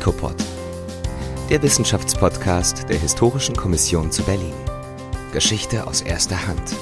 HICOPOD, der Wissenschaftspodcast der Historischen Kommission zu Berlin. Geschichte aus erster Hand.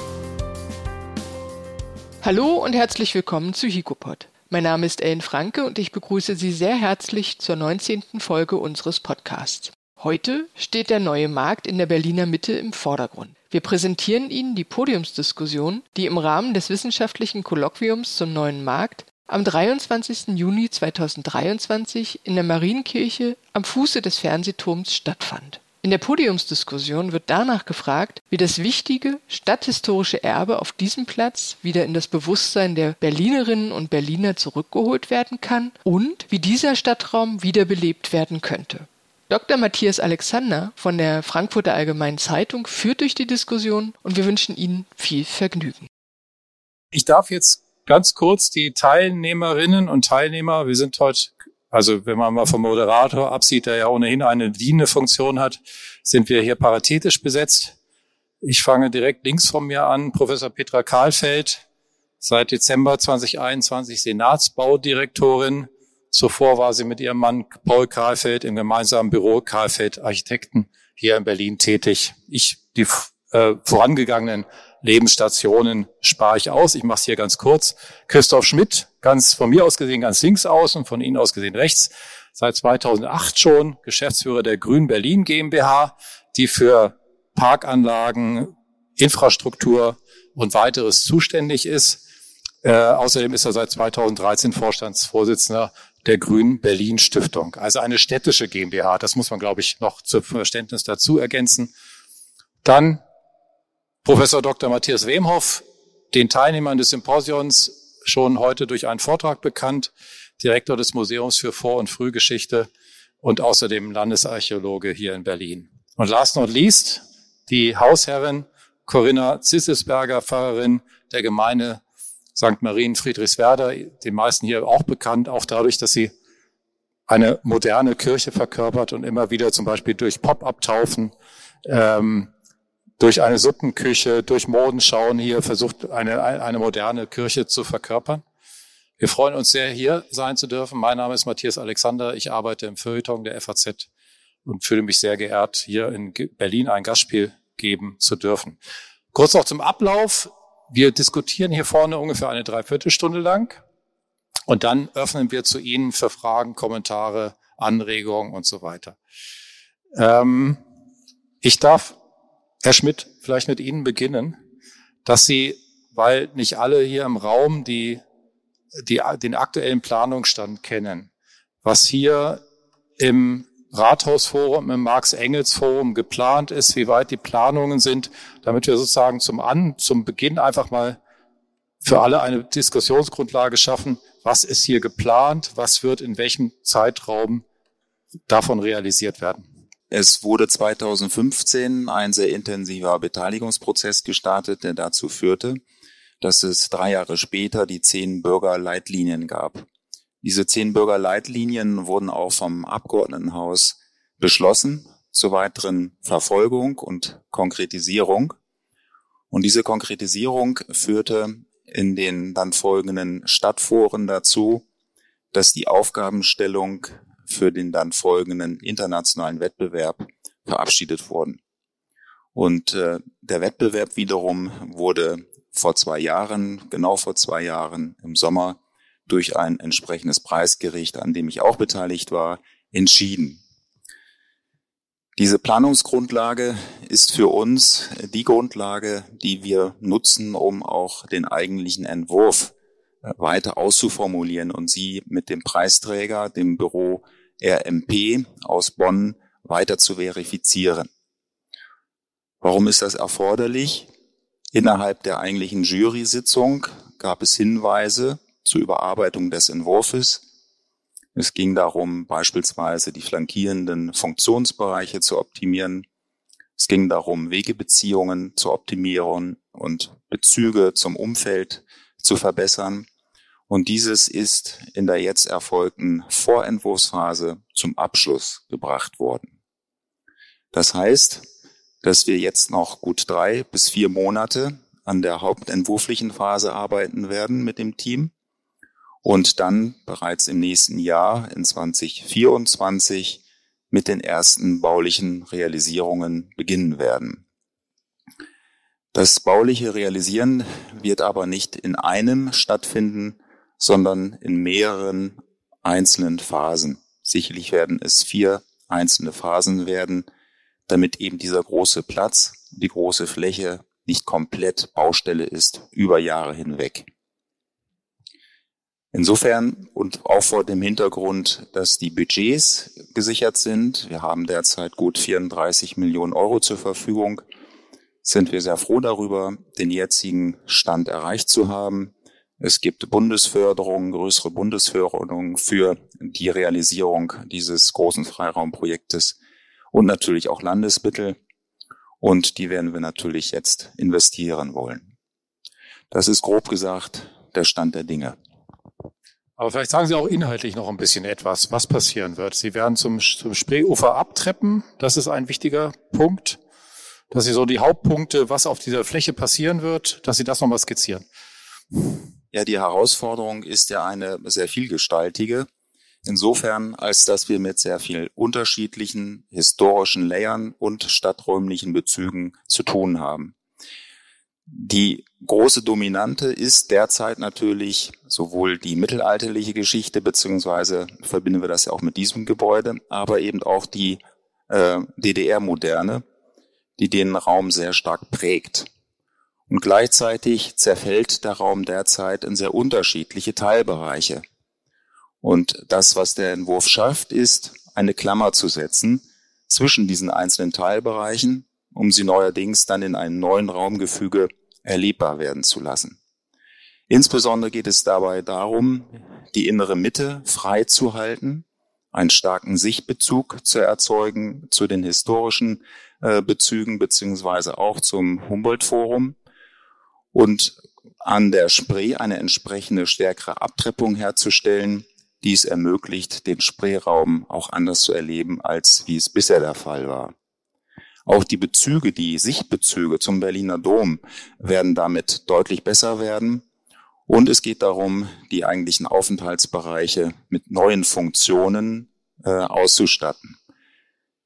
Hallo und herzlich willkommen zu HICOPOD. Mein Name ist Ellen Franke und ich begrüße Sie sehr herzlich zur 19. Folge unseres Podcasts. Heute steht der neue Markt in der Berliner Mitte im Vordergrund. Wir präsentieren Ihnen die Podiumsdiskussion, die im Rahmen des wissenschaftlichen Kolloquiums zum neuen Markt am 23. Juni 2023 in der Marienkirche am Fuße des Fernsehturms stattfand. In der Podiumsdiskussion wird danach gefragt, wie das wichtige stadthistorische Erbe auf diesem Platz wieder in das Bewusstsein der Berlinerinnen und Berliner zurückgeholt werden kann und wie dieser Stadtraum wiederbelebt werden könnte. Dr. Matthias Alexander von der Frankfurter Allgemeinen Zeitung führt durch die Diskussion und wir wünschen Ihnen viel Vergnügen. Ich darf jetzt ganz kurz die Teilnehmerinnen und Teilnehmer, wir sind heute, also wenn man mal vom Moderator absieht, der ja ohnehin eine dienende Funktion hat, sind wir hier paritätisch besetzt. Ich fange direkt links von mir an, Professor Petra Kahlfeld, seit Dezember 2021 Senatsbaudirektorin Zuvor war sie mit ihrem Mann Paul Karlfeld im gemeinsamen Büro Karlfeld Architekten hier in Berlin tätig. Ich, die äh, vorangegangenen Lebensstationen spare ich aus. Ich mache es hier ganz kurz. Christoph Schmidt, ganz von mir aus gesehen ganz links aus und von Ihnen aus gesehen rechts. Seit 2008 schon Geschäftsführer der Grün Berlin GmbH, die für Parkanlagen, Infrastruktur und weiteres zuständig ist. Äh, außerdem ist er seit 2013 Vorstandsvorsitzender der Grünen Berlin Stiftung. Also eine städtische GmbH. Das muss man, glaube ich, noch zum Verständnis dazu ergänzen. Dann Professor Dr. Matthias Wemhoff, den Teilnehmern des Symposions schon heute durch einen Vortrag bekannt, Direktor des Museums für Vor- und Frühgeschichte und außerdem Landesarchäologe hier in Berlin. Und last not least die Hausherrin Corinna Zissesberger, Pfarrerin der Gemeinde St. Marien Friedrichswerder, den meisten hier auch bekannt, auch dadurch, dass sie eine moderne Kirche verkörpert und immer wieder zum Beispiel durch Pop-up-Taufen, ähm, durch eine Suppenküche, durch Modenschauen hier versucht, eine, eine moderne Kirche zu verkörpern. Wir freuen uns sehr, hier sein zu dürfen. Mein Name ist Matthias Alexander. Ich arbeite im Feuilleton der FAZ und fühle mich sehr geehrt, hier in Berlin ein Gastspiel geben zu dürfen. Kurz noch zum Ablauf. Wir diskutieren hier vorne ungefähr eine Dreiviertelstunde lang und dann öffnen wir zu Ihnen für Fragen, Kommentare, Anregungen und so weiter. Ähm, ich darf, Herr Schmidt, vielleicht mit Ihnen beginnen, dass Sie, weil nicht alle hier im Raum die, die, den aktuellen Planungsstand kennen, was hier im Rathausforum, im Marx-Engels-Forum geplant ist, wie weit die Planungen sind, damit wir sozusagen zum An, zum Beginn einfach mal für alle eine Diskussionsgrundlage schaffen. Was ist hier geplant? Was wird in welchem Zeitraum davon realisiert werden? Es wurde 2015 ein sehr intensiver Beteiligungsprozess gestartet, der dazu führte, dass es drei Jahre später die zehn Bürgerleitlinien gab. Diese zehn Bürgerleitlinien wurden auch vom Abgeordnetenhaus beschlossen zur weiteren Verfolgung und Konkretisierung. Und diese Konkretisierung führte in den dann folgenden Stadtforen dazu, dass die Aufgabenstellung für den dann folgenden internationalen Wettbewerb verabschiedet wurden. Und äh, der Wettbewerb wiederum wurde vor zwei Jahren, genau vor zwei Jahren im Sommer durch ein entsprechendes Preisgericht, an dem ich auch beteiligt war, entschieden. Diese Planungsgrundlage ist für uns die Grundlage, die wir nutzen, um auch den eigentlichen Entwurf äh, weiter auszuformulieren und sie mit dem Preisträger, dem Büro RMP aus Bonn, weiter zu verifizieren. Warum ist das erforderlich? Innerhalb der eigentlichen Jury-Sitzung gab es Hinweise zur Überarbeitung des Entwurfs. Es ging darum, beispielsweise die flankierenden Funktionsbereiche zu optimieren. Es ging darum, Wegebeziehungen zu optimieren und Bezüge zum Umfeld zu verbessern. Und dieses ist in der jetzt erfolgten Vorentwurfsphase zum Abschluss gebracht worden. Das heißt, dass wir jetzt noch gut drei bis vier Monate an der hauptentwurflichen Phase arbeiten werden mit dem Team und dann bereits im nächsten Jahr in 2024 mit den ersten baulichen Realisierungen beginnen werden. Das bauliche Realisieren wird aber nicht in einem stattfinden, sondern in mehreren einzelnen Phasen. Sicherlich werden es vier einzelne Phasen werden, damit eben dieser große Platz, die große Fläche nicht komplett Baustelle ist über Jahre hinweg. Insofern und auch vor dem Hintergrund, dass die Budgets gesichert sind, wir haben derzeit gut 34 Millionen Euro zur Verfügung, sind wir sehr froh darüber, den jetzigen Stand erreicht zu haben. Es gibt Bundesförderungen, größere Bundesförderungen für die Realisierung dieses großen Freiraumprojektes und natürlich auch Landesmittel. Und die werden wir natürlich jetzt investieren wollen. Das ist grob gesagt der Stand der Dinge. Aber vielleicht sagen Sie auch inhaltlich noch ein bisschen etwas, was passieren wird. Sie werden zum, zum Spreeufer abtreppen. Das ist ein wichtiger Punkt, dass Sie so die Hauptpunkte, was auf dieser Fläche passieren wird, dass Sie das nochmal skizzieren. Ja, die Herausforderung ist ja eine sehr vielgestaltige. Insofern, als dass wir mit sehr viel unterschiedlichen historischen Layern und stadträumlichen Bezügen zu tun haben. Die große Dominante ist derzeit natürlich sowohl die mittelalterliche Geschichte, beziehungsweise verbinden wir das ja auch mit diesem Gebäude, aber eben auch die äh, DDR-Moderne, die den Raum sehr stark prägt. Und gleichzeitig zerfällt der Raum derzeit in sehr unterschiedliche Teilbereiche. Und das, was der Entwurf schafft, ist, eine Klammer zu setzen zwischen diesen einzelnen Teilbereichen, um sie neuerdings dann in einem neuen Raumgefüge erlebbar werden zu lassen. Insbesondere geht es dabei darum, die innere Mitte frei zu halten, einen starken Sichtbezug zu erzeugen zu den historischen äh, Bezügen beziehungsweise auch zum Humboldt-Forum und an der Spree eine entsprechende stärkere Abtreppung herzustellen, die es ermöglicht, den Spreeraum auch anders zu erleben, als wie es bisher der Fall war. Auch die Bezüge, die Sichtbezüge zum Berliner Dom werden damit deutlich besser werden. Und es geht darum, die eigentlichen Aufenthaltsbereiche mit neuen Funktionen äh, auszustatten.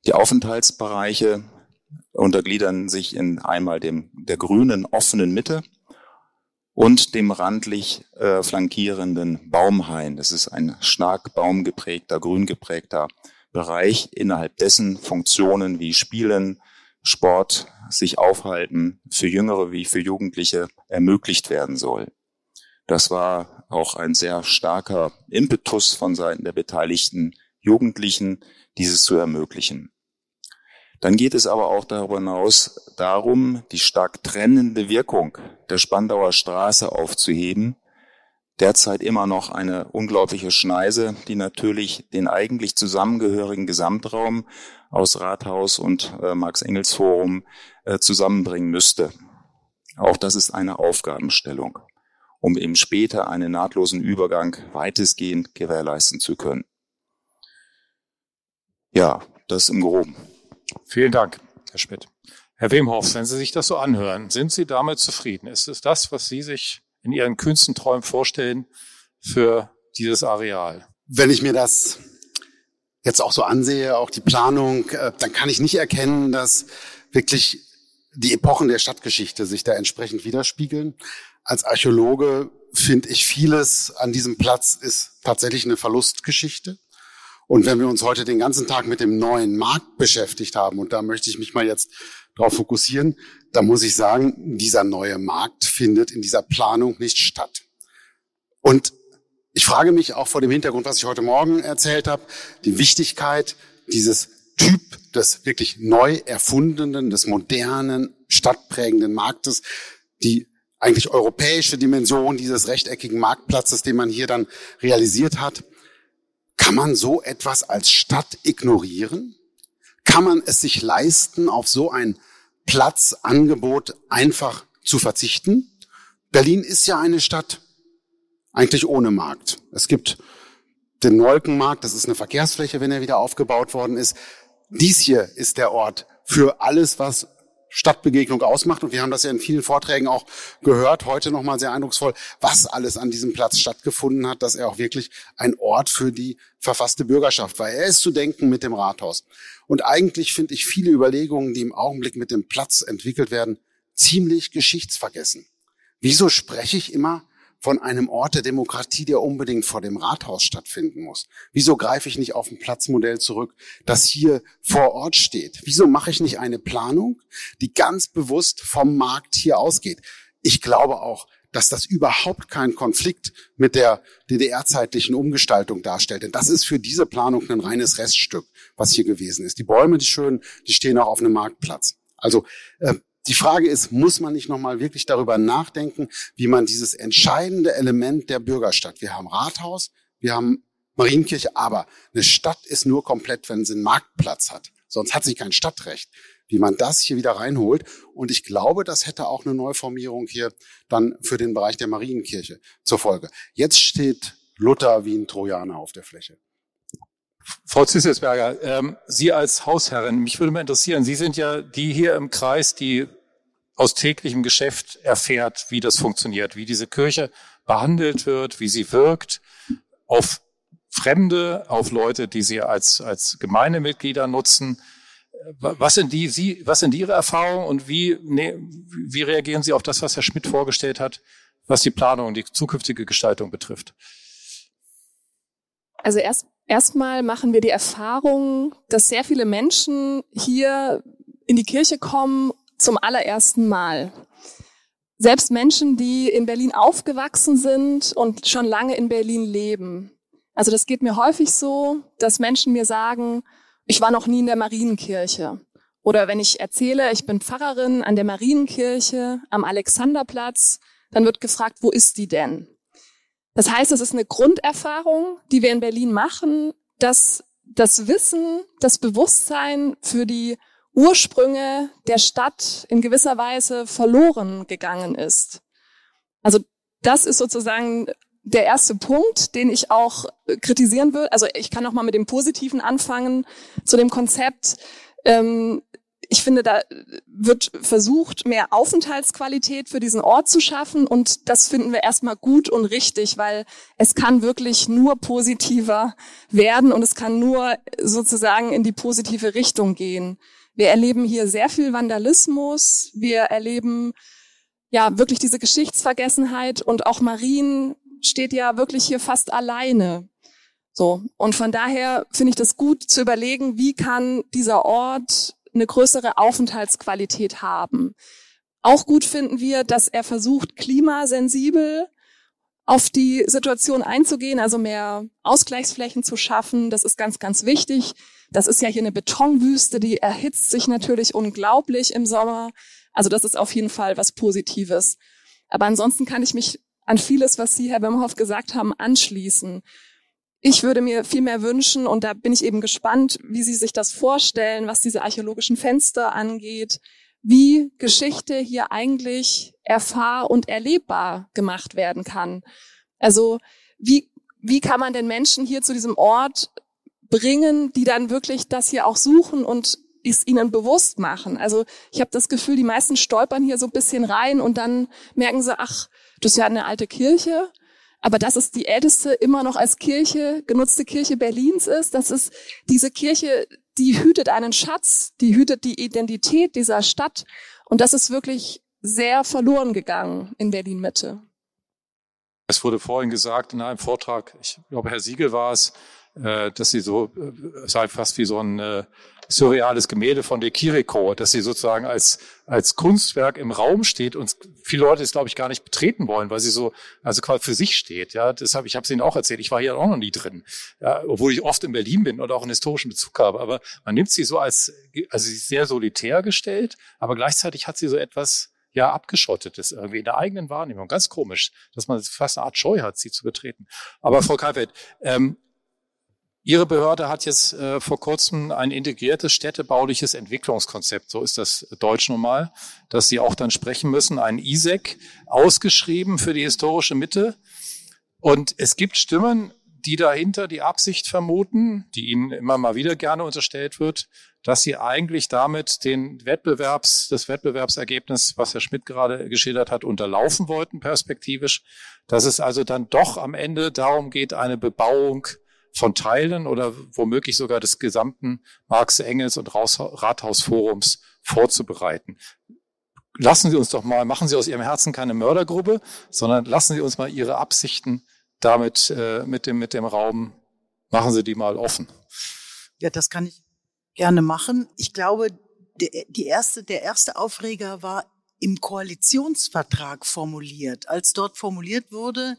Die Aufenthaltsbereiche untergliedern sich in einmal dem, der grünen offenen Mitte und dem randlich äh, flankierenden Baumhain. Das ist ein stark baumgeprägter, grün geprägter Bereich, innerhalb dessen Funktionen wie Spielen, Sport, sich aufhalten für Jüngere wie für Jugendliche ermöglicht werden soll. Das war auch ein sehr starker Impetus von Seiten der beteiligten Jugendlichen, dieses zu ermöglichen. Dann geht es aber auch darüber hinaus darum, die stark trennende Wirkung der Spandauer Straße aufzuheben. Derzeit immer noch eine unglaubliche Schneise, die natürlich den eigentlich zusammengehörigen Gesamtraum aus Rathaus und äh, Marx-Engels-Forum äh, zusammenbringen müsste. Auch das ist eine Aufgabenstellung, um eben später einen nahtlosen Übergang weitestgehend gewährleisten zu können. Ja, das im Groben. Vielen Dank, Herr Schmidt. Herr Wemhoff, wenn Sie sich das so anhören, sind Sie damit zufrieden? Ist es das, was Sie sich in Ihren kühnsten Träumen vorstellen für dieses Areal? Wenn ich mir das jetzt auch so ansehe, auch die Planung, äh, dann kann ich nicht erkennen, dass wirklich die Epochen der Stadtgeschichte sich da entsprechend widerspiegeln. Als Archäologe finde ich vieles an diesem Platz ist tatsächlich eine Verlustgeschichte. Und wenn wir uns heute den ganzen Tag mit dem neuen Markt beschäftigt haben, und da möchte ich mich mal jetzt darauf fokussieren, da muss ich sagen, dieser neue Markt findet in dieser Planung nicht statt. Und ich frage mich auch vor dem Hintergrund, was ich heute Morgen erzählt habe, die Wichtigkeit dieses Typ des wirklich neu erfundenen, des modernen, stadtprägenden Marktes, die eigentlich europäische Dimension dieses rechteckigen Marktplatzes, den man hier dann realisiert hat. Kann man so etwas als Stadt ignorieren? Kann man es sich leisten, auf so ein Platzangebot einfach zu verzichten? Berlin ist ja eine Stadt eigentlich ohne Markt. Es gibt den Nolkenmarkt, das ist eine Verkehrsfläche, wenn er wieder aufgebaut worden ist. Dies hier ist der Ort für alles, was Stadtbegegnung ausmacht. Und wir haben das ja in vielen Vorträgen auch gehört, heute nochmal sehr eindrucksvoll, was alles an diesem Platz stattgefunden hat, dass er auch wirklich ein Ort für die verfasste Bürgerschaft war. Er ist zu denken mit dem Rathaus. Und eigentlich finde ich viele Überlegungen, die im Augenblick mit dem Platz entwickelt werden, ziemlich geschichtsvergessen. Wieso spreche ich immer von einem Ort der Demokratie, der unbedingt vor dem Rathaus stattfinden muss? Wieso greife ich nicht auf ein Platzmodell zurück, das hier vor Ort steht? Wieso mache ich nicht eine Planung, die ganz bewusst vom Markt hier ausgeht? Ich glaube auch, dass das überhaupt keinen Konflikt mit der DDR-zeitlichen Umgestaltung darstellt. Denn das ist für diese Planung ein reines Reststück, was hier gewesen ist. Die Bäume, die schönen, die stehen auch auf einem Marktplatz. Also äh, die Frage ist, muss man nicht nochmal wirklich darüber nachdenken, wie man dieses entscheidende Element der Bürgerstadt, wir haben Rathaus, wir haben Marienkirche, aber eine Stadt ist nur komplett, wenn sie einen Marktplatz hat. Sonst hat sie kein Stadtrecht. Wie man das hier wieder reinholt. Und ich glaube, das hätte auch eine Neuformierung hier dann für den Bereich der Marienkirche zur Folge. Jetzt steht Luther wie ein Trojaner auf der Fläche. Frau Zisselsberger, ähm, Sie als Hausherrin, mich würde mal interessieren, Sie sind ja die hier im Kreis, die aus täglichem Geschäft erfährt, wie das funktioniert, wie diese Kirche behandelt wird, wie sie wirkt auf Fremde, auf Leute, die sie als, als Gemeindemitglieder nutzen. Was sind die, Sie, was sind Ihre Erfahrungen und wie, nee, wie reagieren Sie auf das, was Herr Schmidt vorgestellt hat, was die Planung die zukünftige Gestaltung betrifft? Also erst Erstmal machen wir die Erfahrung, dass sehr viele Menschen hier in die Kirche kommen zum allerersten Mal. Selbst Menschen, die in Berlin aufgewachsen sind und schon lange in Berlin leben. Also das geht mir häufig so, dass Menschen mir sagen, ich war noch nie in der Marienkirche. Oder wenn ich erzähle, ich bin Pfarrerin an der Marienkirche am Alexanderplatz, dann wird gefragt, wo ist die denn? Das heißt, es ist eine Grunderfahrung, die wir in Berlin machen, dass das Wissen, das Bewusstsein für die Ursprünge der Stadt in gewisser Weise verloren gegangen ist. Also das ist sozusagen der erste Punkt, den ich auch kritisieren würde. Also ich kann noch mal mit dem Positiven anfangen zu dem Konzept. Ähm, ich finde, da wird versucht, mehr Aufenthaltsqualität für diesen Ort zu schaffen. Und das finden wir erstmal gut und richtig, weil es kann wirklich nur positiver werden und es kann nur sozusagen in die positive Richtung gehen. Wir erleben hier sehr viel Vandalismus. Wir erleben ja wirklich diese Geschichtsvergessenheit und auch Marien steht ja wirklich hier fast alleine. So. Und von daher finde ich das gut zu überlegen, wie kann dieser Ort eine größere Aufenthaltsqualität haben. Auch gut finden wir, dass er versucht, klimasensibel auf die Situation einzugehen, also mehr Ausgleichsflächen zu schaffen. Das ist ganz, ganz wichtig. Das ist ja hier eine Betonwüste, die erhitzt sich natürlich unglaublich im Sommer. Also das ist auf jeden Fall was Positives. Aber ansonsten kann ich mich an vieles, was Sie, Herr Wimhoff, gesagt haben, anschließen. Ich würde mir viel mehr wünschen, und da bin ich eben gespannt, wie Sie sich das vorstellen, was diese archäologischen Fenster angeht, wie Geschichte hier eigentlich erfahr- und erlebbar gemacht werden kann. Also wie, wie kann man den Menschen hier zu diesem Ort bringen, die dann wirklich das hier auch suchen und es ihnen bewusst machen. Also ich habe das Gefühl, die meisten stolpern hier so ein bisschen rein und dann merken sie, ach, das ist ja eine alte Kirche aber dass es die älteste immer noch als Kirche genutzte Kirche Berlins ist, dass es diese Kirche, die hütet einen Schatz, die hütet die Identität dieser Stadt und das ist wirklich sehr verloren gegangen in Berlin Mitte. Es wurde vorhin gesagt in einem Vortrag, ich glaube Herr Siegel war es, äh, dass sie so, äh, sei fast wie so ein äh, surreales Gemälde von De Chirico, dass sie sozusagen als, als Kunstwerk im Raum steht und viele Leute es, glaube ich, gar nicht betreten wollen, weil sie so, also quasi für sich steht. Ja, deshalb, ich habe es Ihnen auch erzählt, ich war hier auch noch nie drin, ja, obwohl ich oft in Berlin bin und auch einen historischen Bezug habe. Aber man nimmt sie so als, also sie ist sehr solitär gestellt, aber gleichzeitig hat sie so etwas, ja, abgeschottetes irgendwie in der eigenen Wahrnehmung. Ganz komisch, dass man fast eine Art Scheu hat, sie zu betreten. Aber Frau Kalfeld, ähm, Ihre Behörde hat jetzt äh, vor kurzem ein integriertes städtebauliches Entwicklungskonzept, so ist das Deutsch normal, dass Sie auch dann sprechen müssen, ein ISEC ausgeschrieben für die historische Mitte. Und es gibt Stimmen, die dahinter die Absicht vermuten, die ihnen immer mal wieder gerne unterstellt wird, dass sie eigentlich damit den Wettbewerbs, das Wettbewerbsergebnis, was Herr Schmidt gerade geschildert hat, unterlaufen wollten perspektivisch. Dass es also dann doch am Ende darum geht, eine Bebauung von Teilen oder womöglich sogar des gesamten Marx, Engels und Rathausforums vorzubereiten. Lassen Sie uns doch mal, machen Sie aus Ihrem Herzen keine Mördergruppe, sondern lassen Sie uns mal Ihre Absichten damit äh, mit dem mit dem Raum, machen Sie die mal offen. Ja, das kann ich gerne machen. Ich glaube, die erste, der erste Aufreger war im Koalitionsvertrag formuliert. Als dort formuliert wurde,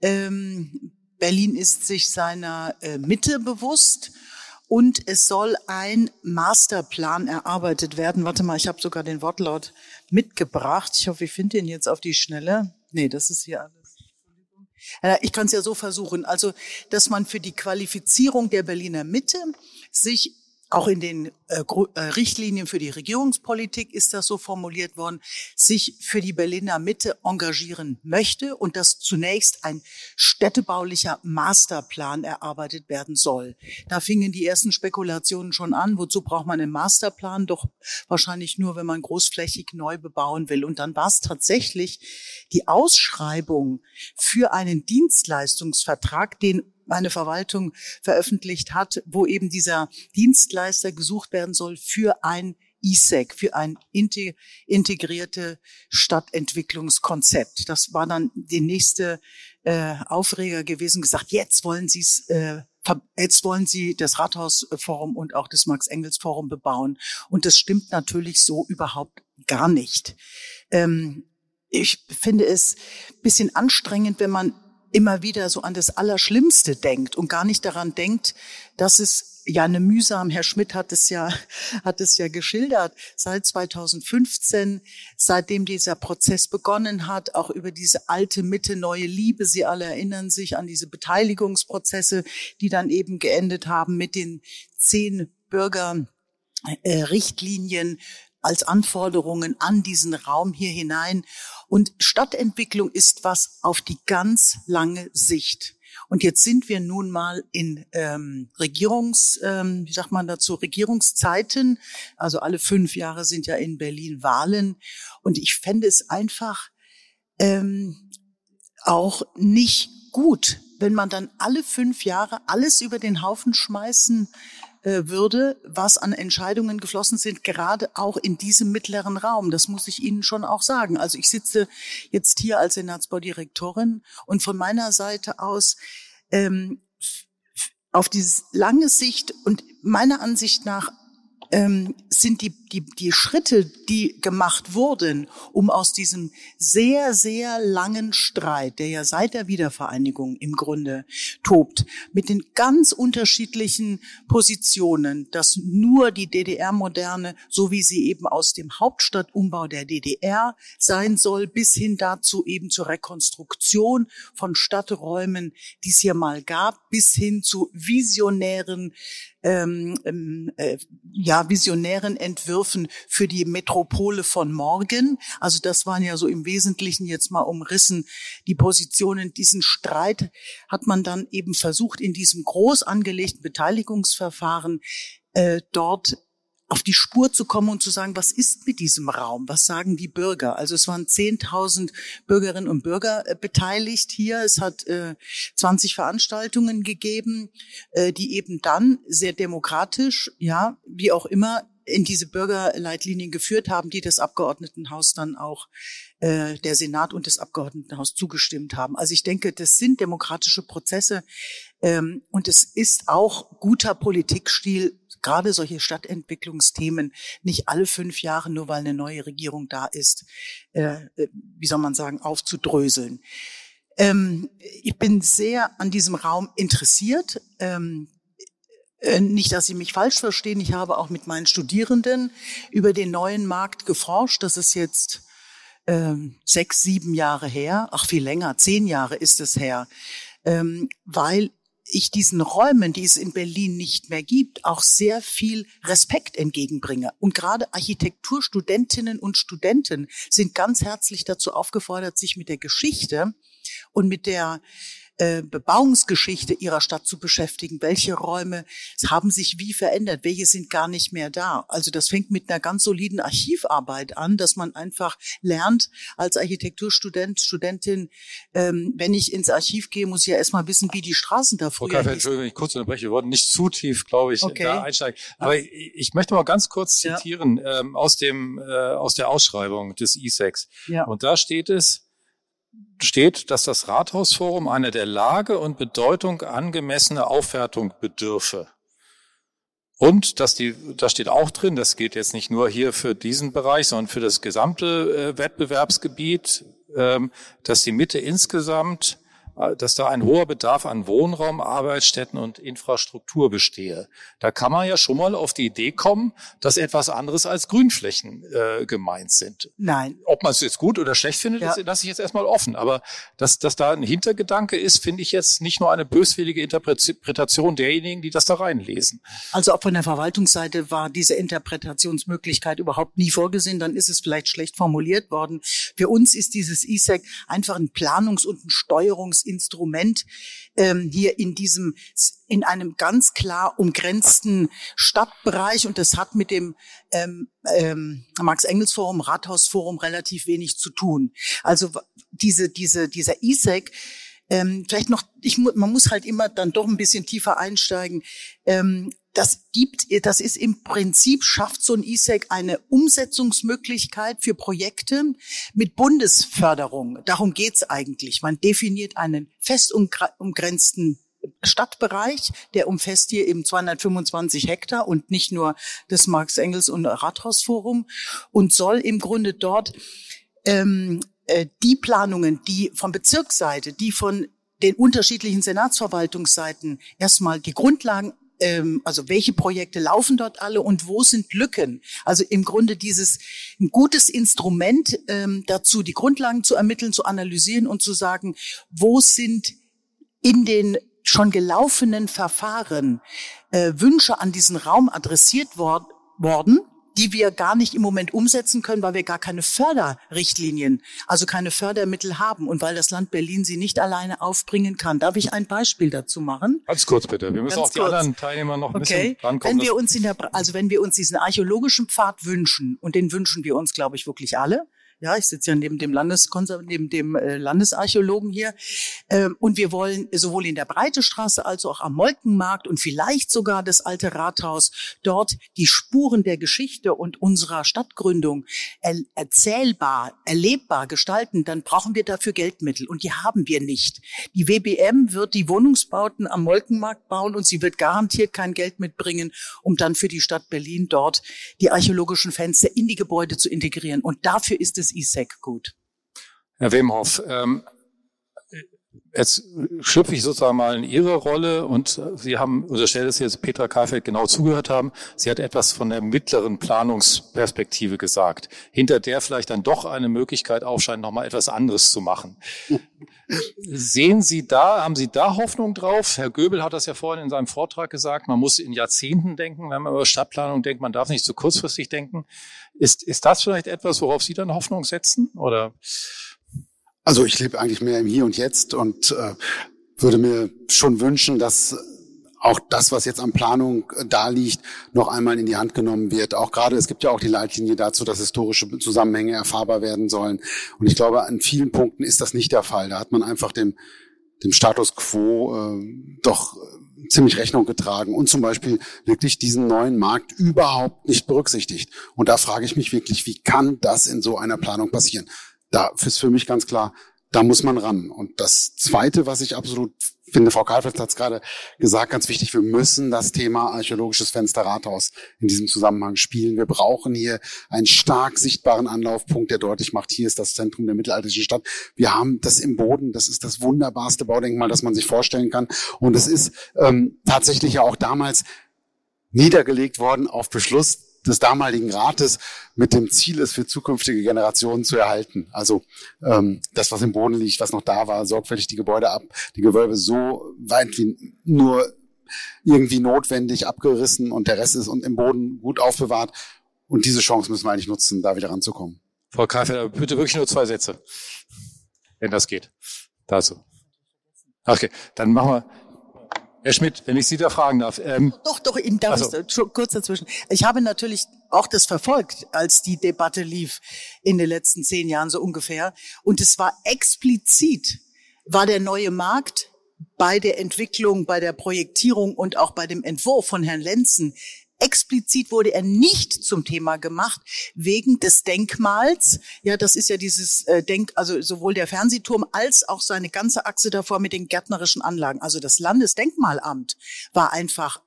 ähm, Berlin ist sich seiner äh, Mitte bewusst und es soll ein Masterplan erarbeitet werden. Warte mal, ich habe sogar den Wortlaut mitgebracht. Ich hoffe, ich finde ihn jetzt auf die Schnelle. Nee, das ist hier alles. Ich kann es ja so versuchen. Also, dass man für die Qualifizierung der Berliner Mitte sich auch in den äh, äh, Richtlinien für die Regierungspolitik ist das so formuliert worden, sich für die Berliner Mitte engagieren möchte und dass zunächst ein städtebaulicher Masterplan erarbeitet werden soll. Da fingen die ersten Spekulationen schon an. Wozu braucht man einen Masterplan? Doch wahrscheinlich nur, wenn man großflächig neu bebauen will. Und dann war es tatsächlich die Ausschreibung für einen Dienstleistungsvertrag, den meine Verwaltung veröffentlicht hat, wo eben dieser Dienstleister gesucht werden soll für ein ISEC, für ein integrierte Stadtentwicklungskonzept. Das war dann die nächste äh, Aufreger gewesen, gesagt, jetzt wollen Sie es äh, Jetzt wollen sie das Rathausforum und auch das Max-Engels-Forum bebauen. Und das stimmt natürlich so überhaupt gar nicht. Ähm, ich finde es bisschen anstrengend, wenn man immer wieder so an das Allerschlimmste denkt und gar nicht daran denkt, dass es ja eine mühsam, Herr Schmidt hat es ja, hat es ja geschildert, seit 2015, seitdem dieser Prozess begonnen hat, auch über diese alte Mitte, neue Liebe. Sie alle erinnern sich an diese Beteiligungsprozesse, die dann eben geendet haben mit den zehn Bürgerrichtlinien, als Anforderungen an diesen Raum hier hinein. Und Stadtentwicklung ist was auf die ganz lange Sicht. Und jetzt sind wir nun mal in ähm, Regierungs, ähm, wie sagt man dazu, Regierungszeiten. Also alle fünf Jahre sind ja in Berlin Wahlen. Und ich fände es einfach ähm, auch nicht gut, wenn man dann alle fünf Jahre alles über den Haufen schmeißen würde, was an Entscheidungen geflossen sind, gerade auch in diesem mittleren Raum. Das muss ich Ihnen schon auch sagen. Also ich sitze jetzt hier als Senatsbaudirektorin und von meiner Seite aus ähm, auf dieses lange Sicht und meiner Ansicht nach ähm, sind die, die, die Schritte, die gemacht wurden, um aus diesem sehr, sehr langen Streit, der ja seit der Wiedervereinigung im Grunde tobt, mit den ganz unterschiedlichen Positionen, dass nur die DDR-Moderne, so wie sie eben aus dem Hauptstadtumbau der DDR sein soll, bis hin dazu eben zur Rekonstruktion von Stadträumen, die es hier mal gab, bis hin zu visionären ähm, ähm, äh, ja, visionären Entwürfen für die Metropole von morgen. Also das waren ja so im Wesentlichen jetzt mal umrissen die Positionen. Diesen Streit hat man dann eben versucht, in diesem groß angelegten Beteiligungsverfahren äh, dort auf die Spur zu kommen und zu sagen, was ist mit diesem Raum? Was sagen die Bürger? Also es waren 10.000 Bürgerinnen und Bürger äh, beteiligt hier. Es hat äh, 20 Veranstaltungen gegeben, äh, die eben dann sehr demokratisch, ja, wie auch immer, in diese Bürgerleitlinien geführt haben, die das Abgeordnetenhaus dann auch äh, der Senat und das Abgeordnetenhaus zugestimmt haben. Also ich denke, das sind demokratische Prozesse ähm, und es ist auch guter Politikstil, gerade solche Stadtentwicklungsthemen nicht alle fünf Jahre, nur weil eine neue Regierung da ist, äh, äh wie soll man sagen, aufzudröseln. Ähm, ich bin sehr an diesem Raum interessiert. Ähm, äh, nicht, dass Sie mich falsch verstehen. Ich habe auch mit meinen Studierenden über den neuen Markt geforscht. Das ist jetzt ähm, sechs, sieben Jahre her. Ach, viel länger. Zehn Jahre ist es her. Ähm, weil ich diesen Räumen, die es in Berlin nicht mehr gibt, auch sehr viel Respekt entgegenbringe. Und gerade Architekturstudentinnen und Studenten sind ganz herzlich dazu aufgefordert, sich mit der Geschichte und mit der äh, Bebauungsgeschichte ihrer Stadt zu beschäftigen. Welche Räume haben sich wie verändert? Welche sind gar nicht mehr da? Also das fängt mit einer ganz soliden Archivarbeit an, dass man einfach lernt als Architekturstudent, Studentin, ähm, wenn ich ins Archiv gehe, muss ich ja erstmal wissen, wie die Straßen da früher Frau Entschuldigung, wenn ich kurz unterbreche, wir wollten nicht zu tief, glaube ich, okay. da einsteigen. Aber ich, ich möchte mal ganz kurz zitieren ja. ähm, aus dem äh, aus der Ausschreibung des ISEX. Ja. Und da steht es, steht, dass das Rathausforum eine der Lage und Bedeutung angemessene Aufwertung bedürfe. Und dass die, da steht auch drin, das geht jetzt nicht nur hier für diesen Bereich, sondern für das gesamte äh, Wettbewerbsgebiet, ähm, dass die Mitte insgesamt dass da ein hoher Bedarf an Wohnraum, Arbeitsstätten und Infrastruktur bestehe. Da kann man ja schon mal auf die Idee kommen, dass etwas anderes als Grünflächen äh, gemeint sind. Nein. Ob man es jetzt gut oder schlecht findet, ja. das lasse ich jetzt erstmal offen. Aber dass, dass da ein Hintergedanke ist, finde ich jetzt nicht nur eine böswillige Interpretation derjenigen, die das da reinlesen. Also auch von der Verwaltungsseite war diese Interpretationsmöglichkeit überhaupt nie vorgesehen. Dann ist es vielleicht schlecht formuliert worden. Für uns ist dieses ISEC einfach ein Planungs- und ein Steuerungs Instrument ähm, hier in diesem in einem ganz klar umgrenzten Stadtbereich und das hat mit dem ähm, ähm, Max-Engels-Forum, Rathausforum relativ wenig zu tun. Also diese diese dieser ISEC ähm, vielleicht noch, ich, man muss halt immer dann doch ein bisschen tiefer einsteigen. Ähm, das gibt, das ist im Prinzip, schafft so ein ISEC eine Umsetzungsmöglichkeit für Projekte mit Bundesförderung. Darum geht's eigentlich. Man definiert einen fest umgrenzten Stadtbereich, der umfasst hier eben 225 Hektar und nicht nur das Marx-Engels- und Rathausforum und soll im Grunde dort ähm, äh, die Planungen, die von Bezirksseite, die von den unterschiedlichen Senatsverwaltungsseiten erstmal die Grundlagen ähm, also welche Projekte laufen dort alle und wo sind Lücken? Also im Grunde dieses ein gutes Instrument ähm, dazu, die Grundlagen zu ermitteln, zu analysieren und zu sagen, wo sind in den schon gelaufenen Verfahren äh, Wünsche an diesen Raum adressiert wor worden die wir gar nicht im Moment umsetzen können, weil wir gar keine Förderrichtlinien, also keine Fördermittel haben und weil das Land Berlin sie nicht alleine aufbringen kann. Darf ich ein Beispiel dazu machen? Ganz kurz bitte. Wir müssen Ganz auch die kurz. anderen Teilnehmer noch ein okay. bisschen rankommen. Wenn wir uns in der, also wenn wir uns diesen archäologischen Pfad wünschen, und den wünschen wir uns, glaube ich, wirklich alle, ja, ich sitze ja neben dem Landeskonser neben dem äh, Landesarchäologen hier. Ähm, und wir wollen sowohl in der Breitestraße als auch am Molkenmarkt und vielleicht sogar das alte Rathaus dort die Spuren der Geschichte und unserer Stadtgründung er erzählbar, erlebbar gestalten, dann brauchen wir dafür Geldmittel und die haben wir nicht. Die WBM wird die Wohnungsbauten am Molkenmarkt bauen und sie wird garantiert kein Geld mitbringen, um dann für die Stadt Berlin dort die archäologischen Fenster in die Gebäude zu integrieren. Und dafür ist es ISEC gut? Herr Wemhoff, ähm, jetzt schlüpfe ich sozusagen mal in Ihre Rolle und Sie haben, unterstellt es jetzt Petra Kaifeld genau zugehört haben, sie hat etwas von der mittleren Planungsperspektive gesagt, hinter der vielleicht dann doch eine Möglichkeit aufscheint, nochmal etwas anderes zu machen. Sehen Sie da, haben Sie da Hoffnung drauf? Herr Göbel hat das ja vorhin in seinem Vortrag gesagt, man muss in Jahrzehnten denken, wenn man über Stadtplanung denkt, man darf nicht zu kurzfristig denken. Ist, ist das vielleicht etwas, worauf Sie dann Hoffnung setzen? Oder? Also ich lebe eigentlich mehr im Hier und Jetzt und äh, würde mir schon wünschen, dass auch das, was jetzt an Planung äh, da liegt, noch einmal in die Hand genommen wird. Auch gerade, es gibt ja auch die Leitlinie dazu, dass historische Zusammenhänge erfahrbar werden sollen. Und ich glaube, an vielen Punkten ist das nicht der Fall. Da hat man einfach dem, dem Status quo äh, doch äh, ziemlich Rechnung getragen und zum Beispiel wirklich diesen neuen Markt überhaupt nicht berücksichtigt. Und da frage ich mich wirklich, wie kann das in so einer Planung passieren? Da ist für mich ganz klar, da muss man ran. Und das Zweite, was ich absolut finde, Frau Kalfeld hat es gerade gesagt, ganz wichtig, wir müssen das Thema archäologisches Fensterrathaus in diesem Zusammenhang spielen. Wir brauchen hier einen stark sichtbaren Anlaufpunkt, der deutlich macht, hier ist das Zentrum der mittelalterlichen Stadt. Wir haben das im Boden, das ist das wunderbarste Baudenkmal, das man sich vorstellen kann. Und es ist ähm, tatsächlich ja auch damals niedergelegt worden auf Beschluss des damaligen Rates mit dem Ziel, es für zukünftige Generationen zu erhalten. Also ähm, das, was im Boden liegt, was noch da war, sorgfältig die Gebäude ab, die Gewölbe so weit wie nur irgendwie notwendig abgerissen und der Rest ist und im Boden gut aufbewahrt. Und diese Chance müssen wir eigentlich nutzen, da wieder ranzukommen. Frau Kaifeld, bitte wirklich nur zwei Sätze, wenn das geht. Dazu. Okay, dann machen wir. Herr Schmidt, wenn ich Sie da fragen darf. Ähm, doch, doch, Ihnen darf also. ich kurz dazwischen. Ich habe natürlich auch das verfolgt, als die Debatte lief in den letzten zehn Jahren so ungefähr. Und es war explizit, war der neue Markt bei der Entwicklung, bei der Projektierung und auch bei dem Entwurf von Herrn Lenzen explizit wurde er nicht zum Thema gemacht wegen des Denkmals. Ja, das ist ja dieses äh, Denk, also sowohl der Fernsehturm als auch seine ganze Achse davor mit den gärtnerischen Anlagen. Also das Landesdenkmalamt war einfach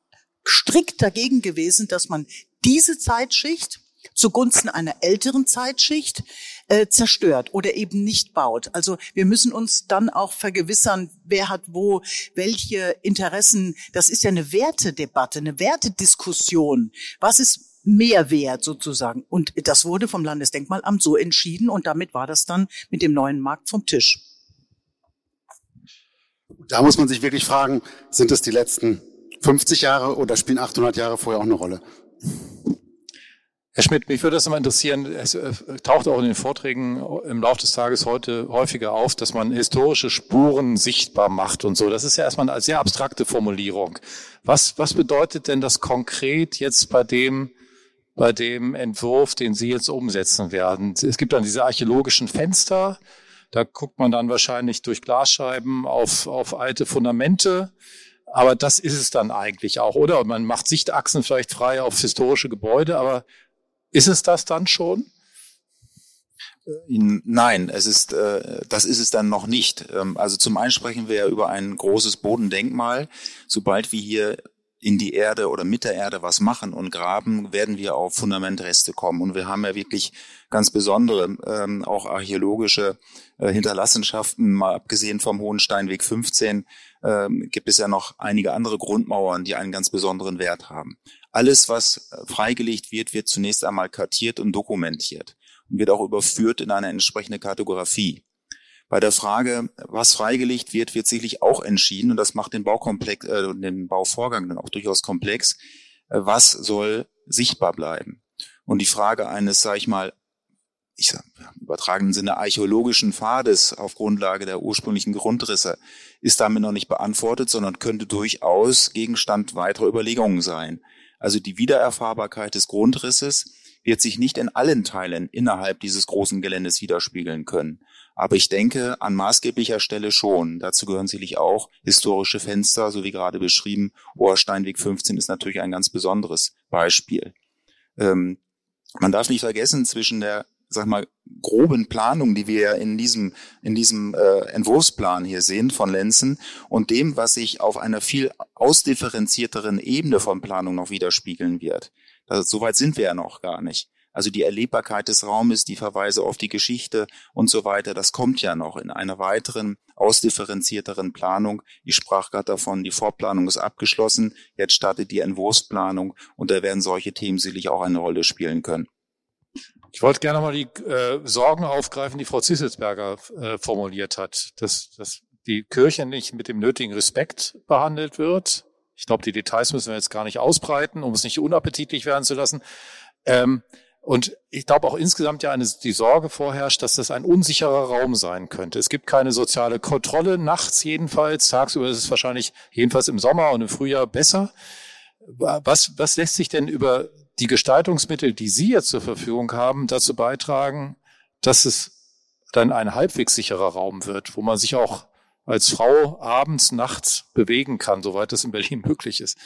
strikt dagegen gewesen, dass man diese Zeitschicht zugunsten einer älteren Zeitschicht äh, zerstört oder eben nicht baut. Also wir müssen uns dann auch vergewissern, wer hat wo welche Interessen. Das ist ja eine Wertedebatte, eine Wertediskussion. Was ist mehr wert sozusagen? Und das wurde vom Landesdenkmalamt so entschieden und damit war das dann mit dem neuen Markt vom Tisch. Da muss man sich wirklich fragen, sind es die letzten 50 Jahre oder spielen 800 Jahre vorher auch eine Rolle? Herr Schmidt, mich würde das immer interessieren, es äh, taucht auch in den Vorträgen im Laufe des Tages heute häufiger auf, dass man historische Spuren sichtbar macht und so. Das ist ja erstmal eine sehr abstrakte Formulierung. Was, was bedeutet denn das konkret jetzt bei dem, bei dem Entwurf, den Sie jetzt umsetzen werden? Es gibt dann diese archäologischen Fenster, da guckt man dann wahrscheinlich durch Glasscheiben auf, auf alte Fundamente. Aber das ist es dann eigentlich auch, oder? Und man macht Sichtachsen vielleicht frei auf historische Gebäude, aber ist es das dann schon? Äh, nein, es ist, äh, das ist es dann noch nicht. Ähm, also zum einen sprechen wir ja über ein großes Bodendenkmal. Sobald wir hier in die Erde oder mit der Erde was machen und graben, werden wir auf Fundamentreste kommen. Und wir haben ja wirklich ganz besondere, ähm, auch archäologische äh, Hinterlassenschaften. Mal abgesehen vom Hohen Steinweg 15 ähm, gibt es ja noch einige andere Grundmauern, die einen ganz besonderen Wert haben. Alles, was äh, freigelegt wird, wird zunächst einmal kartiert und dokumentiert und wird auch überführt in eine entsprechende Kartografie. Bei der Frage, was freigelegt wird, wird sicherlich auch entschieden, und das macht den Baukomplex, äh, den Bauvorgang dann auch durchaus komplex, äh, was soll sichtbar bleiben. Und die Frage eines, sage ich mal, ich sag, übertragenen Sinne archäologischen Pfades auf Grundlage der ursprünglichen Grundrisse ist damit noch nicht beantwortet, sondern könnte durchaus Gegenstand weiterer Überlegungen sein. Also die Wiedererfahrbarkeit des Grundrisses wird sich nicht in allen Teilen innerhalb dieses großen Geländes widerspiegeln können. Aber ich denke, an maßgeblicher Stelle schon. Dazu gehören sicherlich auch historische Fenster, so wie gerade beschrieben. Ohrsteinweg 15 ist natürlich ein ganz besonderes Beispiel. Ähm, man darf nicht vergessen, zwischen der sag mal, groben Planung, die wir ja in diesem, in diesem äh, Entwurfsplan hier sehen von Lenzen und dem, was sich auf einer viel ausdifferenzierteren Ebene von Planung noch widerspiegeln wird. Das, Soweit sind wir ja noch gar nicht. Also die Erlebbarkeit des Raumes, die Verweise auf die Geschichte und so weiter, das kommt ja noch in einer weiteren, ausdifferenzierteren Planung. Ich sprach gerade davon, die Vorplanung ist abgeschlossen, jetzt startet die Entwurfsplanung und da werden solche Themen sicherlich auch eine Rolle spielen können. Ich wollte gerne mal die äh, Sorgen aufgreifen, die Frau Zisselsberger äh, formuliert hat, dass, dass die Kirche nicht mit dem nötigen Respekt behandelt wird. Ich glaube, die Details müssen wir jetzt gar nicht ausbreiten, um es nicht unappetitlich werden zu lassen. Ähm, und ich glaube auch insgesamt ja eine, die Sorge vorherrscht, dass das ein unsicherer Raum sein könnte. Es gibt keine soziale Kontrolle, nachts jedenfalls. Tagsüber ist es wahrscheinlich, jedenfalls im Sommer und im Frühjahr besser. Was, was lässt sich denn über die Gestaltungsmittel, die Sie jetzt zur Verfügung haben, dazu beitragen, dass es dann ein halbwegs sicherer Raum wird, wo man sich auch als Frau abends, nachts bewegen kann, soweit das in Berlin möglich ist.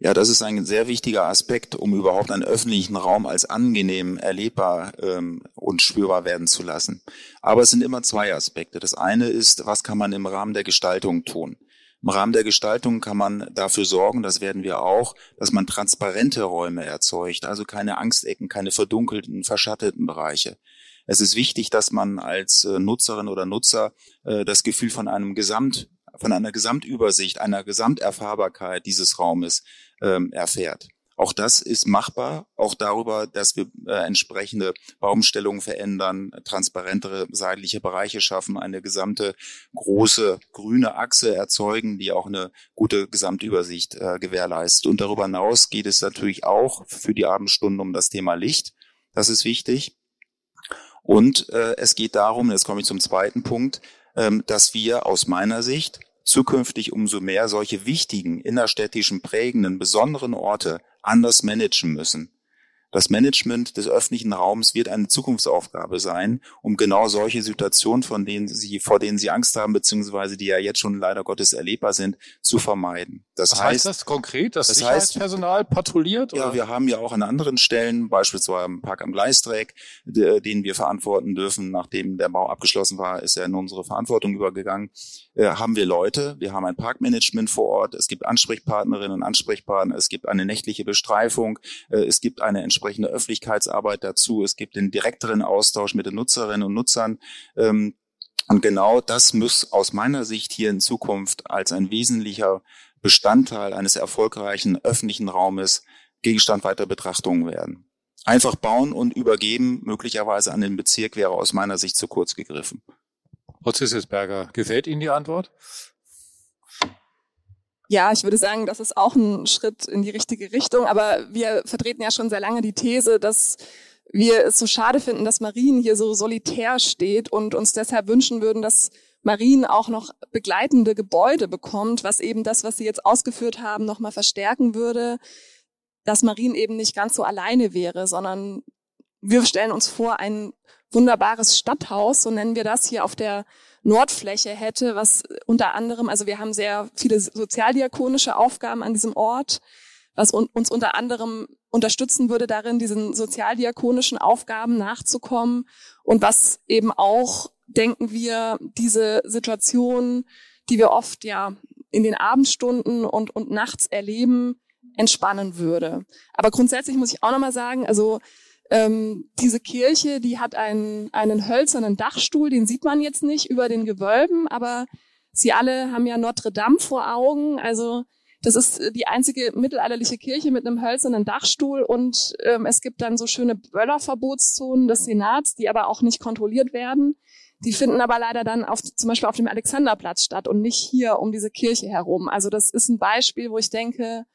Ja, das ist ein sehr wichtiger Aspekt, um überhaupt einen öffentlichen Raum als angenehm erlebbar ähm, und spürbar werden zu lassen. Aber es sind immer zwei Aspekte. Das eine ist, was kann man im Rahmen der Gestaltung tun? Im Rahmen der Gestaltung kann man dafür sorgen, das werden wir auch, dass man transparente Räume erzeugt, also keine Angstecken, keine verdunkelten, verschatteten Bereiche. Es ist wichtig, dass man als äh, Nutzerin oder Nutzer äh, das Gefühl von einem Gesamt, von einer Gesamtübersicht, einer Gesamterfahrbarkeit dieses Raumes ähm, erfährt. Auch das ist machbar, auch darüber, dass wir äh, entsprechende Baumstellungen verändern, transparentere seitliche Bereiche schaffen, eine gesamte große grüne Achse erzeugen, die auch eine gute Gesamtübersicht äh, gewährleistet. Und darüber hinaus geht es natürlich auch für die Abendstunden um das Thema Licht. Das ist wichtig. Und äh, es geht darum, jetzt komme ich zum zweiten Punkt, ähm, dass wir aus meiner Sicht zukünftig umso mehr solche wichtigen, innerstädtischen, prägenden, besonderen Orte anders managen müssen. Das Management des öffentlichen Raums wird eine Zukunftsaufgabe sein, um genau solche Situationen, von denen Sie, vor denen Sie Angst haben, beziehungsweise die ja jetzt schon leider Gottes erlebbar sind, zu vermeiden. Das Was heißt, heißt das konkret, dass das Sicherheitspersonal heißt, patrouilliert? Oder? Ja, wir haben ja auch an anderen Stellen, beispielsweise am Park am Gleisdreieck, den wir verantworten dürfen, nachdem der Bau abgeschlossen war, ist er in unsere Verantwortung übergegangen, äh, haben wir Leute, wir haben ein Parkmanagement vor Ort, es gibt Ansprechpartnerinnen und Ansprechpartner, es gibt eine nächtliche Bestreifung, äh, es gibt eine entsprechende Öffentlichkeitsarbeit dazu, es gibt den direkteren Austausch mit den Nutzerinnen und Nutzern. Ähm, und genau das muss aus meiner Sicht hier in Zukunft als ein wesentlicher Bestandteil eines erfolgreichen öffentlichen Raumes Gegenstand weiter Betrachtungen werden. Einfach bauen und übergeben, möglicherweise an den Bezirk, wäre aus meiner Sicht zu kurz gegriffen. Frau Zisselsberger, gefällt Ihnen die Antwort? Ja, ich würde sagen, das ist auch ein Schritt in die richtige Richtung. Aber wir vertreten ja schon sehr lange die These, dass wir es so schade finden, dass Marien hier so solitär steht und uns deshalb wünschen würden, dass Marien auch noch begleitende Gebäude bekommt, was eben das, was Sie jetzt ausgeführt haben, nochmal verstärken würde, dass Marien eben nicht ganz so alleine wäre, sondern wir stellen uns vor, ein wunderbares Stadthaus, so nennen wir das, hier auf der Nordfläche hätte, was unter anderem, also wir haben sehr viele sozialdiakonische Aufgaben an diesem Ort, was uns unter anderem unterstützen würde darin, diesen sozialdiakonischen Aufgaben nachzukommen und was eben auch, denken wir, diese Situation, die wir oft ja in den Abendstunden und, und nachts erleben, entspannen würde. Aber grundsätzlich muss ich auch nochmal sagen, also ähm, diese Kirche, die hat einen, einen hölzernen Dachstuhl, den sieht man jetzt nicht über den Gewölben, aber sie alle haben ja Notre Dame vor Augen. Also das ist die einzige mittelalterliche Kirche mit einem hölzernen Dachstuhl und ähm, es gibt dann so schöne Böllerverbotszonen des Senats, die aber auch nicht kontrolliert werden. Die finden aber leider dann auf, zum Beispiel auf dem Alexanderplatz statt und nicht hier um diese Kirche herum. Also das ist ein Beispiel, wo ich denke,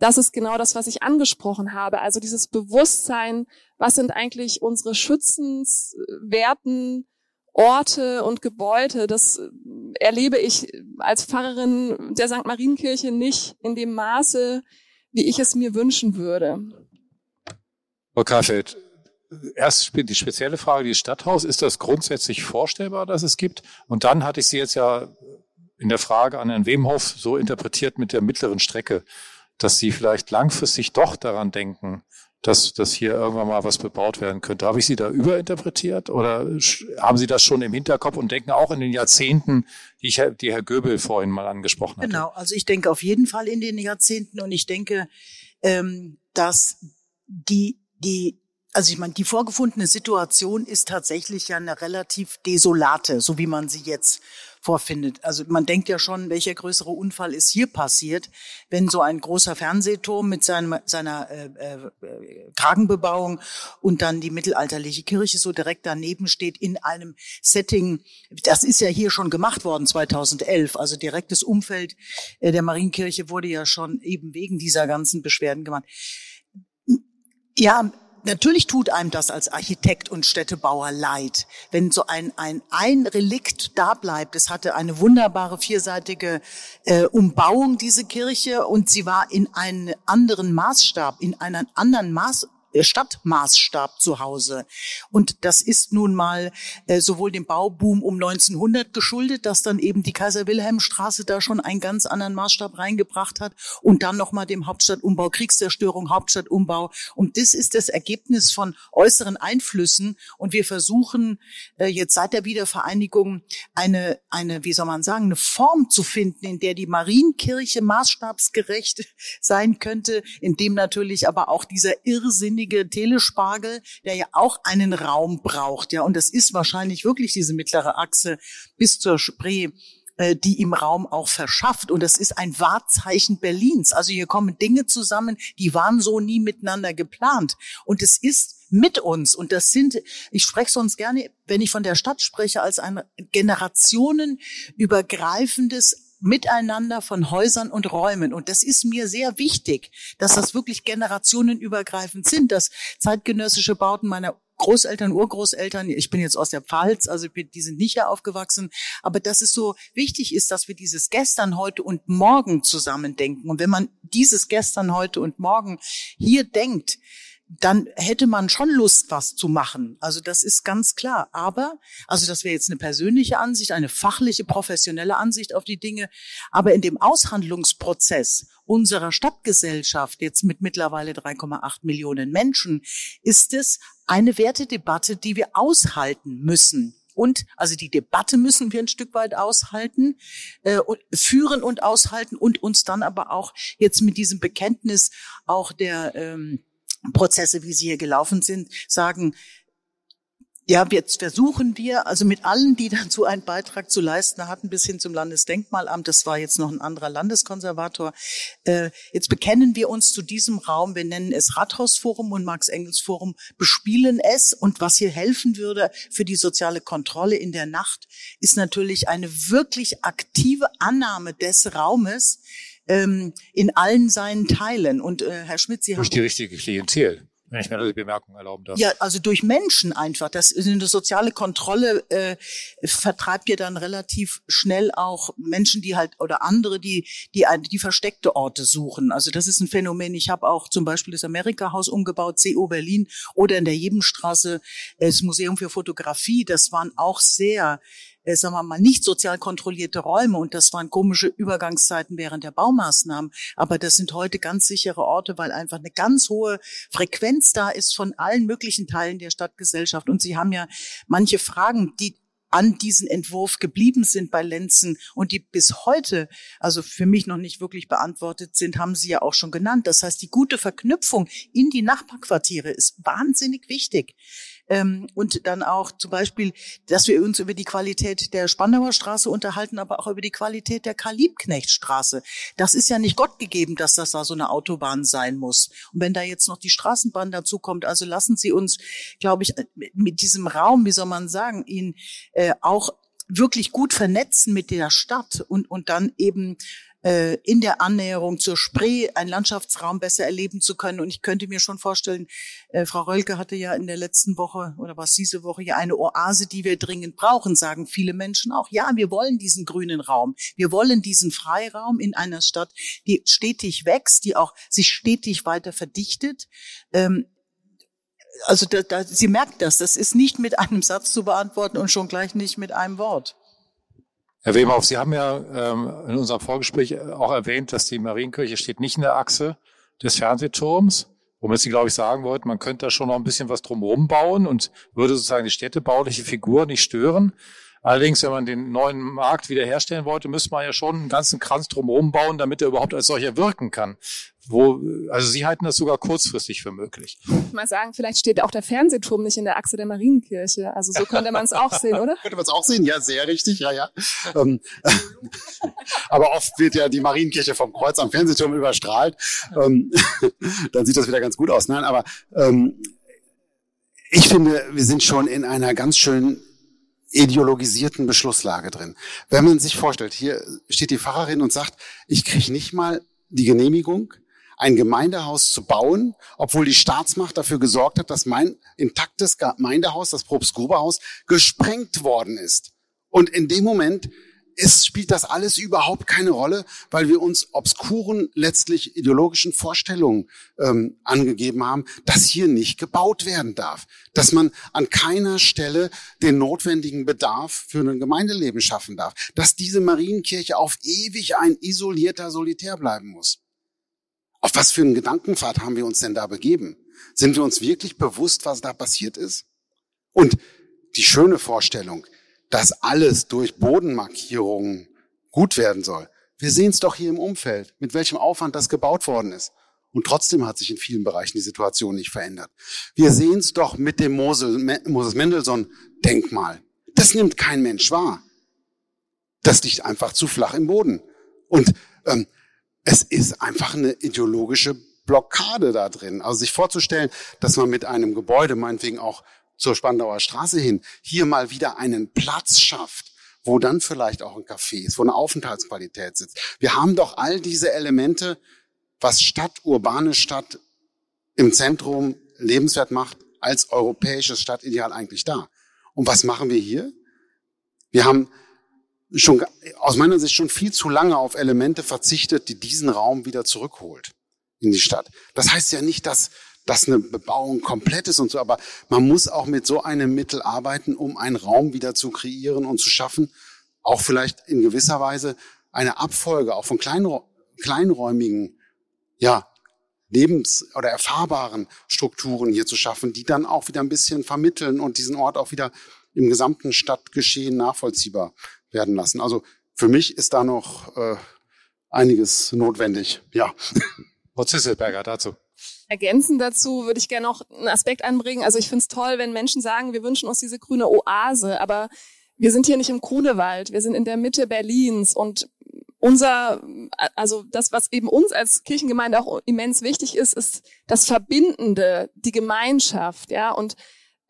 das ist genau das, was ich angesprochen habe. Also dieses Bewusstsein, was sind eigentlich unsere schützenswerten Orte und Gebäude, das erlebe ich als Pfarrerin der St. Marienkirche nicht in dem Maße, wie ich es mir wünschen würde. Frau Kaffeld, erst die spezielle Frage, die Stadthaus, ist das grundsätzlich vorstellbar, dass es gibt? Und dann hatte ich Sie jetzt ja in der Frage an Herrn Wemhoff so interpretiert mit der mittleren Strecke dass sie vielleicht langfristig doch daran denken, dass, dass hier irgendwann mal was bebaut werden könnte. Habe ich Sie da überinterpretiert oder haben Sie das schon im Hinterkopf und denken auch in den Jahrzehnten, die, ich, die Herr Göbel vorhin mal angesprochen hat? Genau, also ich denke auf jeden Fall in den Jahrzehnten und ich denke, ähm, dass die, die also ich meine, die vorgefundene Situation ist tatsächlich ja eine relativ desolate, so wie man sie jetzt vorfindet. Also man denkt ja schon, welcher größere Unfall ist hier passiert, wenn so ein großer Fernsehturm mit seinem, seiner äh, äh, Kragenbebauung und dann die mittelalterliche Kirche so direkt daneben steht in einem Setting. Das ist ja hier schon gemacht worden 2011. Also direktes Umfeld äh, der Marienkirche wurde ja schon eben wegen dieser ganzen Beschwerden gemacht. Ja, natürlich tut einem das als Architekt und Städtebauer leid, wenn so ein, ein, ein Relikt da bleibt. Es hatte eine wunderbare vierseitige äh, Umbauung, diese Kirche, und sie war in einen anderen Maßstab, in einen anderen Maß, äh, Stadtmaßstab zu Hause. Und das ist nun mal äh, sowohl dem Bauboom um 1900 geschuldet, dass dann eben die Kaiser-Wilhelm-Straße da schon einen ganz anderen Maßstab reingebracht hat und dann nochmal dem Hauptstadtumbau, Kriegszerstörung, Hauptstadtumbau. Und das ist das Ergebnis von äußeren Einflüssen. Und wir versuchen äh, jetzt seit der Wiedervereinigung eine, eine, wie soll man sagen, eine Form zu finden, in der die Marienkirche maßstabsgerecht sein könnte, in dem natürlich aber auch dieser irrsinnige ständige Telespargel, der ja auch einen Raum braucht, ja. Und das ist wahrscheinlich wirklich diese mittlere Achse bis zur Spree äh, die im Raum auch verschafft. Und das ist ein Wahrzeichen Berlins. Also hier kommen Dinge zusammen, die waren so nie miteinander geplant. Und es ist mit uns. Und das sind, ich spreche sonst gerne, wenn ich von der Stadt spreche, als ein generationenübergreifendes Miteinander von Häusern und Räumen. Und das ist mir sehr wichtig, dass das wirklich generationenübergreifend sind, dass zeitgenössische Bauten meiner Großeltern, Urgroßeltern, ich bin jetzt aus der Pfalz, also die sind nicht hier aufgewachsen, aber dass es so wichtig ist, dass wir dieses gestern, heute und morgen zusammen denken. Und wenn man dieses gestern, heute und morgen hier denkt, dann hätte man schon Lust, was zu machen. Also das ist ganz klar. Aber, also das wäre jetzt eine persönliche Ansicht, eine fachliche, professionelle Ansicht auf die Dinge. Aber in dem Aushandlungsprozess unserer Stadtgesellschaft, jetzt mit mittlerweile 3,8 Millionen Menschen, ist es eine Wertedebatte, die wir aushalten müssen. Und also die Debatte müssen wir ein Stück weit aushalten, äh, führen und aushalten und uns dann aber auch jetzt mit diesem Bekenntnis auch der ähm, Prozesse, wie sie hier gelaufen sind, sagen, ja, jetzt versuchen wir, also mit allen, die dazu einen Beitrag zu leisten hatten, bis hin zum Landesdenkmalamt, das war jetzt noch ein anderer Landeskonservator, äh, jetzt bekennen wir uns zu diesem Raum, wir nennen es Rathausforum und Marx-Engels-Forum, bespielen es. Und was hier helfen würde für die soziale Kontrolle in der Nacht, ist natürlich eine wirklich aktive Annahme des Raumes, ähm, in allen seinen Teilen. Und äh, Herr Schmidt, Sie Durch haben die richtige Klientel. Wenn ich mir die Bemerkung erlauben darf. ja, also durch Menschen einfach. Das eine soziale Kontrolle äh, vertreibt ja dann relativ schnell auch Menschen, die halt oder andere, die die die versteckte Orte suchen. Also das ist ein Phänomen. Ich habe auch zum Beispiel das Amerika-Haus umgebaut, CO Berlin oder in der Jebenstraße äh, das Museum für Fotografie. Das waren auch sehr äh, sagen wir mal, nicht sozial kontrollierte Räume und das waren komische Übergangszeiten während der Baumaßnahmen. Aber das sind heute ganz sichere Orte, weil einfach eine ganz hohe Frequenz da ist von allen möglichen Teilen der Stadtgesellschaft. Und Sie haben ja manche Fragen, die an diesen Entwurf geblieben sind bei Lenzen und die bis heute, also für mich noch nicht wirklich beantwortet sind, haben Sie ja auch schon genannt. Das heißt, die gute Verknüpfung in die Nachbarquartiere ist wahnsinnig wichtig. Ähm, und dann auch zum Beispiel, dass wir uns über die Qualität der Spandauer Straße unterhalten, aber auch über die Qualität der Karl-Liebknecht-Straße. Das ist ja nicht Gott gegeben, dass das da so eine Autobahn sein muss. Und wenn da jetzt noch die Straßenbahn dazu kommt, also lassen Sie uns, glaube ich, mit diesem Raum, wie soll man sagen, ihn äh, auch wirklich gut vernetzen mit der Stadt und, und dann eben äh, in der Annäherung zur Spree einen Landschaftsraum besser erleben zu können. Und ich könnte mir schon vorstellen, äh, Frau Rölke hatte ja in der letzten Woche oder was diese Woche ja eine Oase, die wir dringend brauchen, sagen viele Menschen auch. Ja, wir wollen diesen grünen Raum. Wir wollen diesen Freiraum in einer Stadt, die stetig wächst, die auch sich stetig weiter verdichtet. Ähm, also da, da, sie merkt das, das ist nicht mit einem Satz zu beantworten und schon gleich nicht mit einem Wort. Herr Wehmhoff, Sie haben ja ähm, in unserem Vorgespräch auch erwähnt, dass die Marienkirche steht nicht in der Achse des Fernsehturms, womit Sie, glaube ich, sagen wollten, man könnte da schon noch ein bisschen was drumherum bauen und würde sozusagen die städtebauliche Figur nicht stören. Allerdings, wenn man den neuen Markt wiederherstellen wollte, müsste man ja schon einen ganzen Kranz drumherum bauen, damit er überhaupt als solcher wirken kann. Wo, also Sie halten das sogar kurzfristig für möglich. Mal sagen, vielleicht steht auch der Fernsehturm nicht in der Achse der Marienkirche. Also so könnte man es auch sehen, oder? Könnte man es auch sehen, ja, sehr richtig, ja, ja. Ähm, aber oft wird ja die Marienkirche vom Kreuz am Fernsehturm überstrahlt. Ähm, dann sieht das wieder ganz gut aus. Nein, aber ähm, ich finde, wir sind schon in einer ganz schön ideologisierten Beschlusslage drin. Wenn man sich vorstellt, hier steht die Pfarrerin und sagt, ich kriege nicht mal die Genehmigung, ein Gemeindehaus zu bauen, obwohl die Staatsmacht dafür gesorgt hat, dass mein intaktes Gemeindehaus, das Probstgruberhaus, gesprengt worden ist. Und in dem Moment ist, spielt das alles überhaupt keine Rolle, weil wir uns obskuren, letztlich ideologischen Vorstellungen ähm, angegeben haben, dass hier nicht gebaut werden darf, dass man an keiner Stelle den notwendigen Bedarf für ein Gemeindeleben schaffen darf, dass diese Marienkirche auf ewig ein isolierter Solitär bleiben muss. Auf was für einen Gedankenpfad haben wir uns denn da begeben? Sind wir uns wirklich bewusst, was da passiert ist? Und die schöne Vorstellung, dass alles durch Bodenmarkierungen gut werden soll. Wir sehen es doch hier im Umfeld, mit welchem Aufwand das gebaut worden ist. Und trotzdem hat sich in vielen Bereichen die Situation nicht verändert. Wir sehen es doch mit dem Moses Mendelssohn-Denkmal. Das nimmt kein Mensch wahr. Das liegt einfach zu flach im Boden. Und ähm, es ist einfach eine ideologische Blockade da drin. Also sich vorzustellen, dass man mit einem Gebäude, meinetwegen auch zur Spandauer Straße hin, hier mal wieder einen Platz schafft, wo dann vielleicht auch ein Café ist, wo eine Aufenthaltsqualität sitzt. Wir haben doch all diese Elemente, was Stadt, urbane Stadt im Zentrum lebenswert macht, als europäisches Stadtideal eigentlich da? Und was machen wir hier? Wir haben schon aus meiner Sicht schon viel zu lange auf Elemente verzichtet, die diesen Raum wieder zurückholt in die Stadt. Das heißt ja nicht, dass dass eine Bebauung komplett ist und so, aber man muss auch mit so einem Mittel arbeiten, um einen Raum wieder zu kreieren und zu schaffen, auch vielleicht in gewisser Weise eine Abfolge auch von kleinräumigen, ja, lebens- oder erfahrbaren Strukturen hier zu schaffen, die dann auch wieder ein bisschen vermitteln und diesen Ort auch wieder im gesamten Stadtgeschehen nachvollziehbar werden lassen. Also für mich ist da noch äh, einiges notwendig. Ja. Frau Zisselberger dazu. Ergänzend dazu würde ich gerne noch einen Aspekt anbringen. Also ich finde es toll, wenn Menschen sagen, wir wünschen uns diese grüne Oase, aber wir sind hier nicht im Grunewald, wir sind in der Mitte Berlins und unser, also das, was eben uns als Kirchengemeinde auch immens wichtig ist, ist das Verbindende, die Gemeinschaft, ja. Und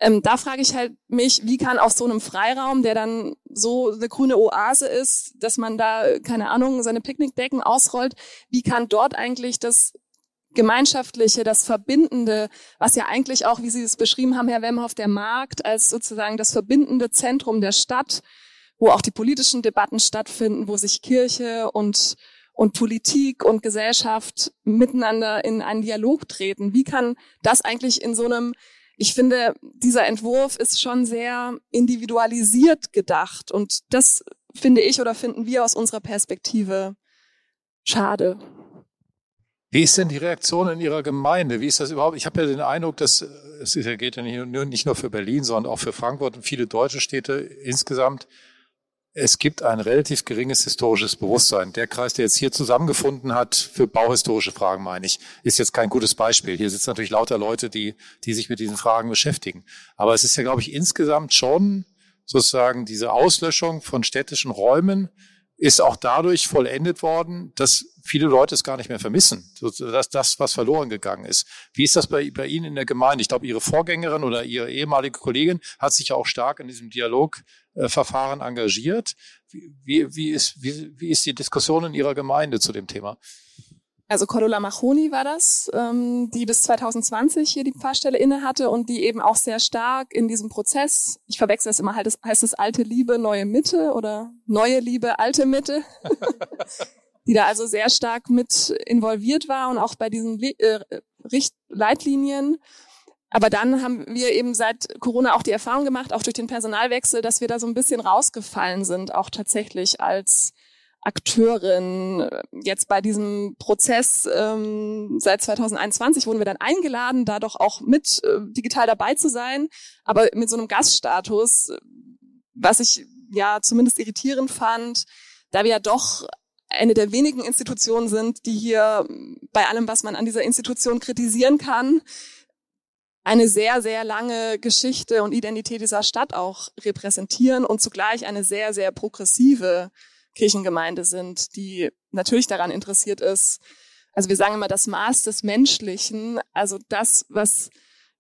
ähm, da frage ich halt mich, wie kann auf so einem Freiraum, der dann so eine grüne Oase ist, dass man da, keine Ahnung, seine Picknickdecken ausrollt, wie kann dort eigentlich das Gemeinschaftliche, das Verbindende, was ja eigentlich auch, wie Sie es beschrieben haben, Herr Wemhoff, der Markt als sozusagen das verbindende Zentrum der Stadt, wo auch die politischen Debatten stattfinden, wo sich Kirche und, und Politik und Gesellschaft miteinander in einen Dialog treten. Wie kann das eigentlich in so einem ich finde, dieser Entwurf ist schon sehr individualisiert gedacht und das finde ich oder finden wir aus unserer Perspektive schade. Wie ist denn die Reaktion in Ihrer Gemeinde? Wie ist das überhaupt? Ich habe ja den Eindruck, dass es geht ja nicht nur, für Berlin, sondern auch für Frankfurt und viele deutsche Städte insgesamt es gibt ein relativ geringes historisches Bewusstsein. Der Kreis, der jetzt hier zusammengefunden hat, für bauhistorische Fragen meine ich, ist jetzt kein gutes Beispiel. Hier sitzen natürlich lauter Leute, die, die sich mit diesen Fragen beschäftigen. Aber es ist ja, glaube ich, insgesamt schon sozusagen diese Auslöschung von städtischen Räumen ist auch dadurch vollendet worden, dass viele Leute es gar nicht mehr vermissen, dass das, was verloren gegangen ist. Wie ist das bei, bei Ihnen in der Gemeinde? Ich glaube, Ihre Vorgängerin oder Ihre ehemalige Kollegin hat sich auch stark in diesem Dialogverfahren engagiert. Wie, wie, ist, wie, wie ist die Diskussion in Ihrer Gemeinde zu dem Thema? Also Cordula Machoni war das, ähm, die bis 2020 hier die Pfarrstelle inne hatte und die eben auch sehr stark in diesem Prozess, ich verwechsel es immer, halt, heißt es alte Liebe, neue Mitte oder neue Liebe, alte Mitte, die da also sehr stark mit involviert war und auch bei diesen äh, Leitlinien. Aber dann haben wir eben seit Corona auch die Erfahrung gemacht, auch durch den Personalwechsel, dass wir da so ein bisschen rausgefallen sind, auch tatsächlich als Akteurin. Jetzt bei diesem Prozess ähm, seit 2021 wurden wir dann eingeladen, da doch auch mit äh, digital dabei zu sein, aber mit so einem Gaststatus, was ich ja zumindest irritierend fand, da wir ja doch eine der wenigen Institutionen sind, die hier bei allem, was man an dieser Institution kritisieren kann, eine sehr, sehr lange Geschichte und Identität dieser Stadt auch repräsentieren und zugleich eine sehr, sehr progressive Kirchengemeinde sind, die natürlich daran interessiert ist. Also wir sagen immer das Maß des Menschlichen, also das, was,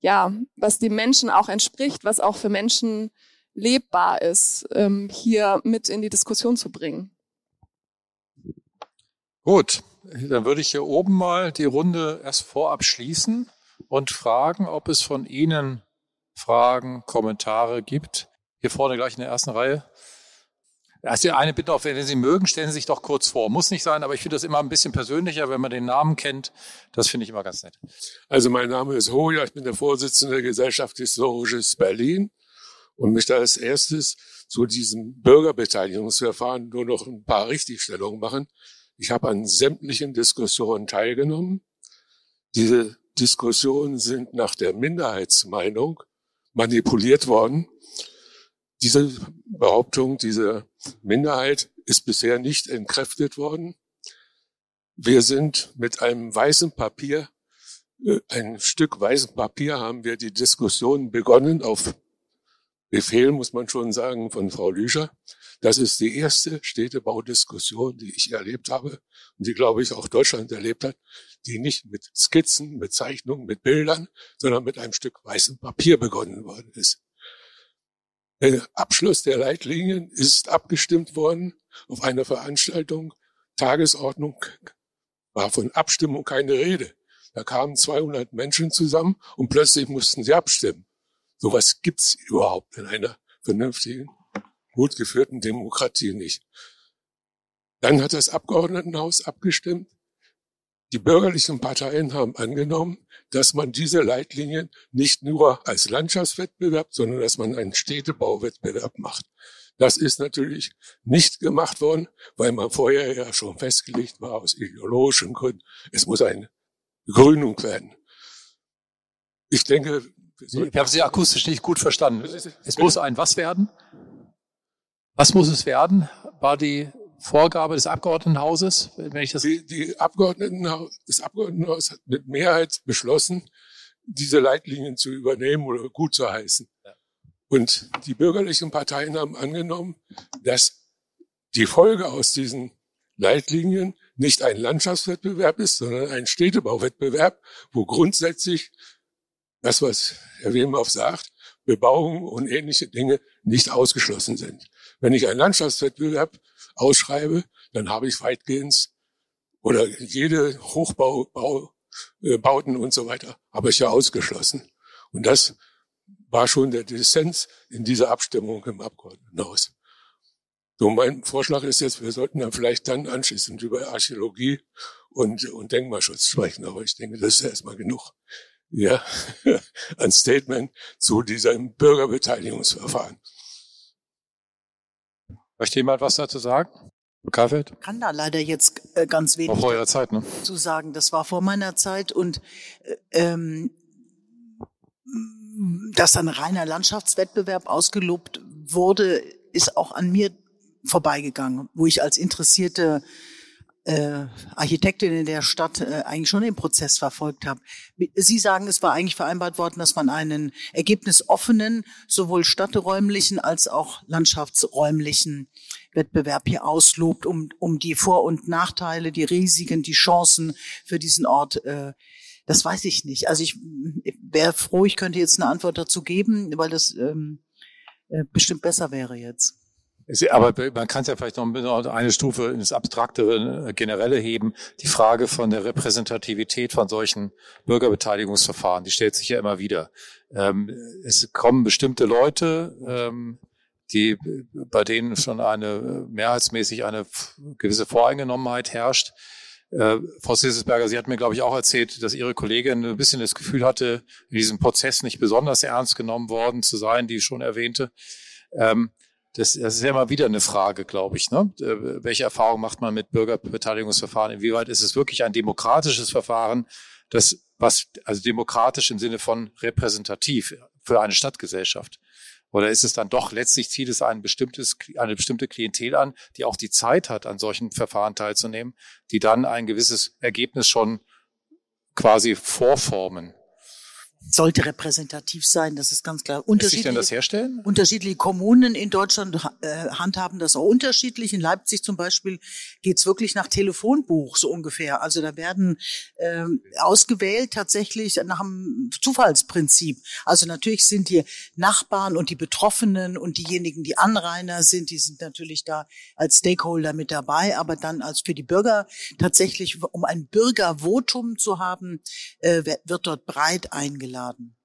ja, was dem Menschen auch entspricht, was auch für Menschen lebbar ist, ähm, hier mit in die Diskussion zu bringen. Gut, dann würde ich hier oben mal die Runde erst vorab schließen und fragen, ob es von Ihnen Fragen, Kommentare gibt. Hier vorne gleich in der ersten Reihe. Also eine Bitte auch, wenn Sie mögen, stellen Sie sich doch kurz vor. Muss nicht sein, aber ich finde das immer ein bisschen persönlicher, wenn man den Namen kennt. Das finde ich immer ganz nett. Also mein Name ist Hoja, ich bin der Vorsitzende der Gesellschaft Historisches Berlin und möchte als erstes zu diesem Bürgerbeteiligungsverfahren nur noch ein paar Richtigstellungen machen. Ich habe an sämtlichen Diskussionen teilgenommen. Diese Diskussionen sind nach der Minderheitsmeinung manipuliert worden. Diese Behauptung, diese Minderheit ist bisher nicht entkräftet worden. Wir sind mit einem weißen Papier, äh, ein Stück weißen Papier haben wir die Diskussion begonnen auf Befehl, muss man schon sagen, von Frau Lüscher. Das ist die erste Städtebaudiskussion, die ich erlebt habe und die, glaube ich, auch Deutschland erlebt hat, die nicht mit Skizzen, mit Zeichnungen, mit Bildern, sondern mit einem Stück weißem Papier begonnen worden ist. Der Abschluss der Leitlinien ist abgestimmt worden auf einer Veranstaltung. Tagesordnung war von Abstimmung keine Rede. Da kamen 200 Menschen zusammen und plötzlich mussten sie abstimmen. Sowas gibt's überhaupt in einer vernünftigen, gut geführten Demokratie nicht. Dann hat das Abgeordnetenhaus abgestimmt. Die bürgerlichen Parteien haben angenommen, dass man diese Leitlinien nicht nur als Landschaftswettbewerb, sondern dass man einen Städtebauwettbewerb macht. Das ist natürlich nicht gemacht worden, weil man vorher ja schon festgelegt war aus ideologischen Gründen, es muss eine Begrünung werden. Ich denke, wir haben Sie akustisch nicht gut verstanden. Es muss ein was werden? Was muss es werden? War die Vorgabe des Abgeordnetenhauses, wenn ich das die, die Abgeordnetenhaus, das Abgeordnetenhaus hat mit Mehrheit beschlossen, diese Leitlinien zu übernehmen oder gut zu heißen. Und die bürgerlichen Parteien haben angenommen, dass die Folge aus diesen Leitlinien nicht ein Landschaftswettbewerb ist, sondern ein Städtebauwettbewerb, wo grundsätzlich das, was Herr Wehmhoff sagt, Bebauung und ähnliche Dinge nicht ausgeschlossen sind. Wenn ich einen Landschaftswettbewerb ausschreibe, dann habe ich weitgehend oder jede Hochbaubauten äh, und so weiter habe ich ja ausgeschlossen. Und das war schon der Dissens in dieser Abstimmung im Abgeordnetenhaus. So, mein Vorschlag ist jetzt, wir sollten dann vielleicht dann anschließend über Archäologie und, und Denkmalschutz sprechen. Aber ich denke, das ist erstmal genug. Ja, ein Statement zu diesem Bürgerbeteiligungsverfahren. Möchte jemand was dazu sagen? Kaffelt? Kann da leider jetzt äh, ganz wenig vor eurer Zeit, ne? zu sagen. Das war vor meiner Zeit und äh, ähm, dass ein reiner Landschaftswettbewerb ausgelobt wurde, ist auch an mir vorbeigegangen, wo ich als interessierte äh, Architektin in der Stadt äh, eigentlich schon den Prozess verfolgt habe. Sie sagen, es war eigentlich vereinbart worden, dass man einen ergebnisoffenen, sowohl stadträumlichen als auch landschaftsräumlichen Wettbewerb hier auslobt, um, um die Vor- und Nachteile, die Risiken, die Chancen für diesen Ort äh, das weiß ich nicht. Also ich, ich wäre froh, ich könnte jetzt eine Antwort dazu geben, weil das ähm, äh, bestimmt besser wäre jetzt. Aber man kann es ja vielleicht noch eine Stufe ins abstraktere, äh, generelle heben. Die Frage von der Repräsentativität von solchen Bürgerbeteiligungsverfahren, die stellt sich ja immer wieder. Ähm, es kommen bestimmte Leute, ähm, die, bei denen schon eine mehrheitsmäßig eine gewisse Voreingenommenheit herrscht. Äh, Frau Sissesberger, Sie hat mir, glaube ich, auch erzählt, dass Ihre Kollegin ein bisschen das Gefühl hatte, in diesem Prozess nicht besonders ernst genommen worden zu sein, die ich schon erwähnte. Ähm, das, das ist ja immer wieder eine Frage, glaube ich. Ne? Äh, welche Erfahrung macht man mit Bürgerbeteiligungsverfahren? Inwieweit ist es wirklich ein demokratisches Verfahren, das was also demokratisch im Sinne von repräsentativ für eine Stadtgesellschaft? Oder ist es dann doch letztlich zieht es ein bestimmtes, eine bestimmte Klientel an, die auch die Zeit hat, an solchen Verfahren teilzunehmen, die dann ein gewisses Ergebnis schon quasi vorformen? Sollte repräsentativ sein, das ist ganz klar. Sich denn das herstellen? Unterschiedliche Kommunen in Deutschland äh, handhaben das auch unterschiedlich. In Leipzig zum Beispiel geht's wirklich nach Telefonbuch so ungefähr. Also da werden äh, ausgewählt tatsächlich nach einem Zufallsprinzip. Also natürlich sind die Nachbarn und die Betroffenen und diejenigen, die Anrainer sind, die sind natürlich da als Stakeholder mit dabei. Aber dann als für die Bürger tatsächlich, um ein Bürgervotum zu haben, äh, wird dort breit eingeladen eingeladen.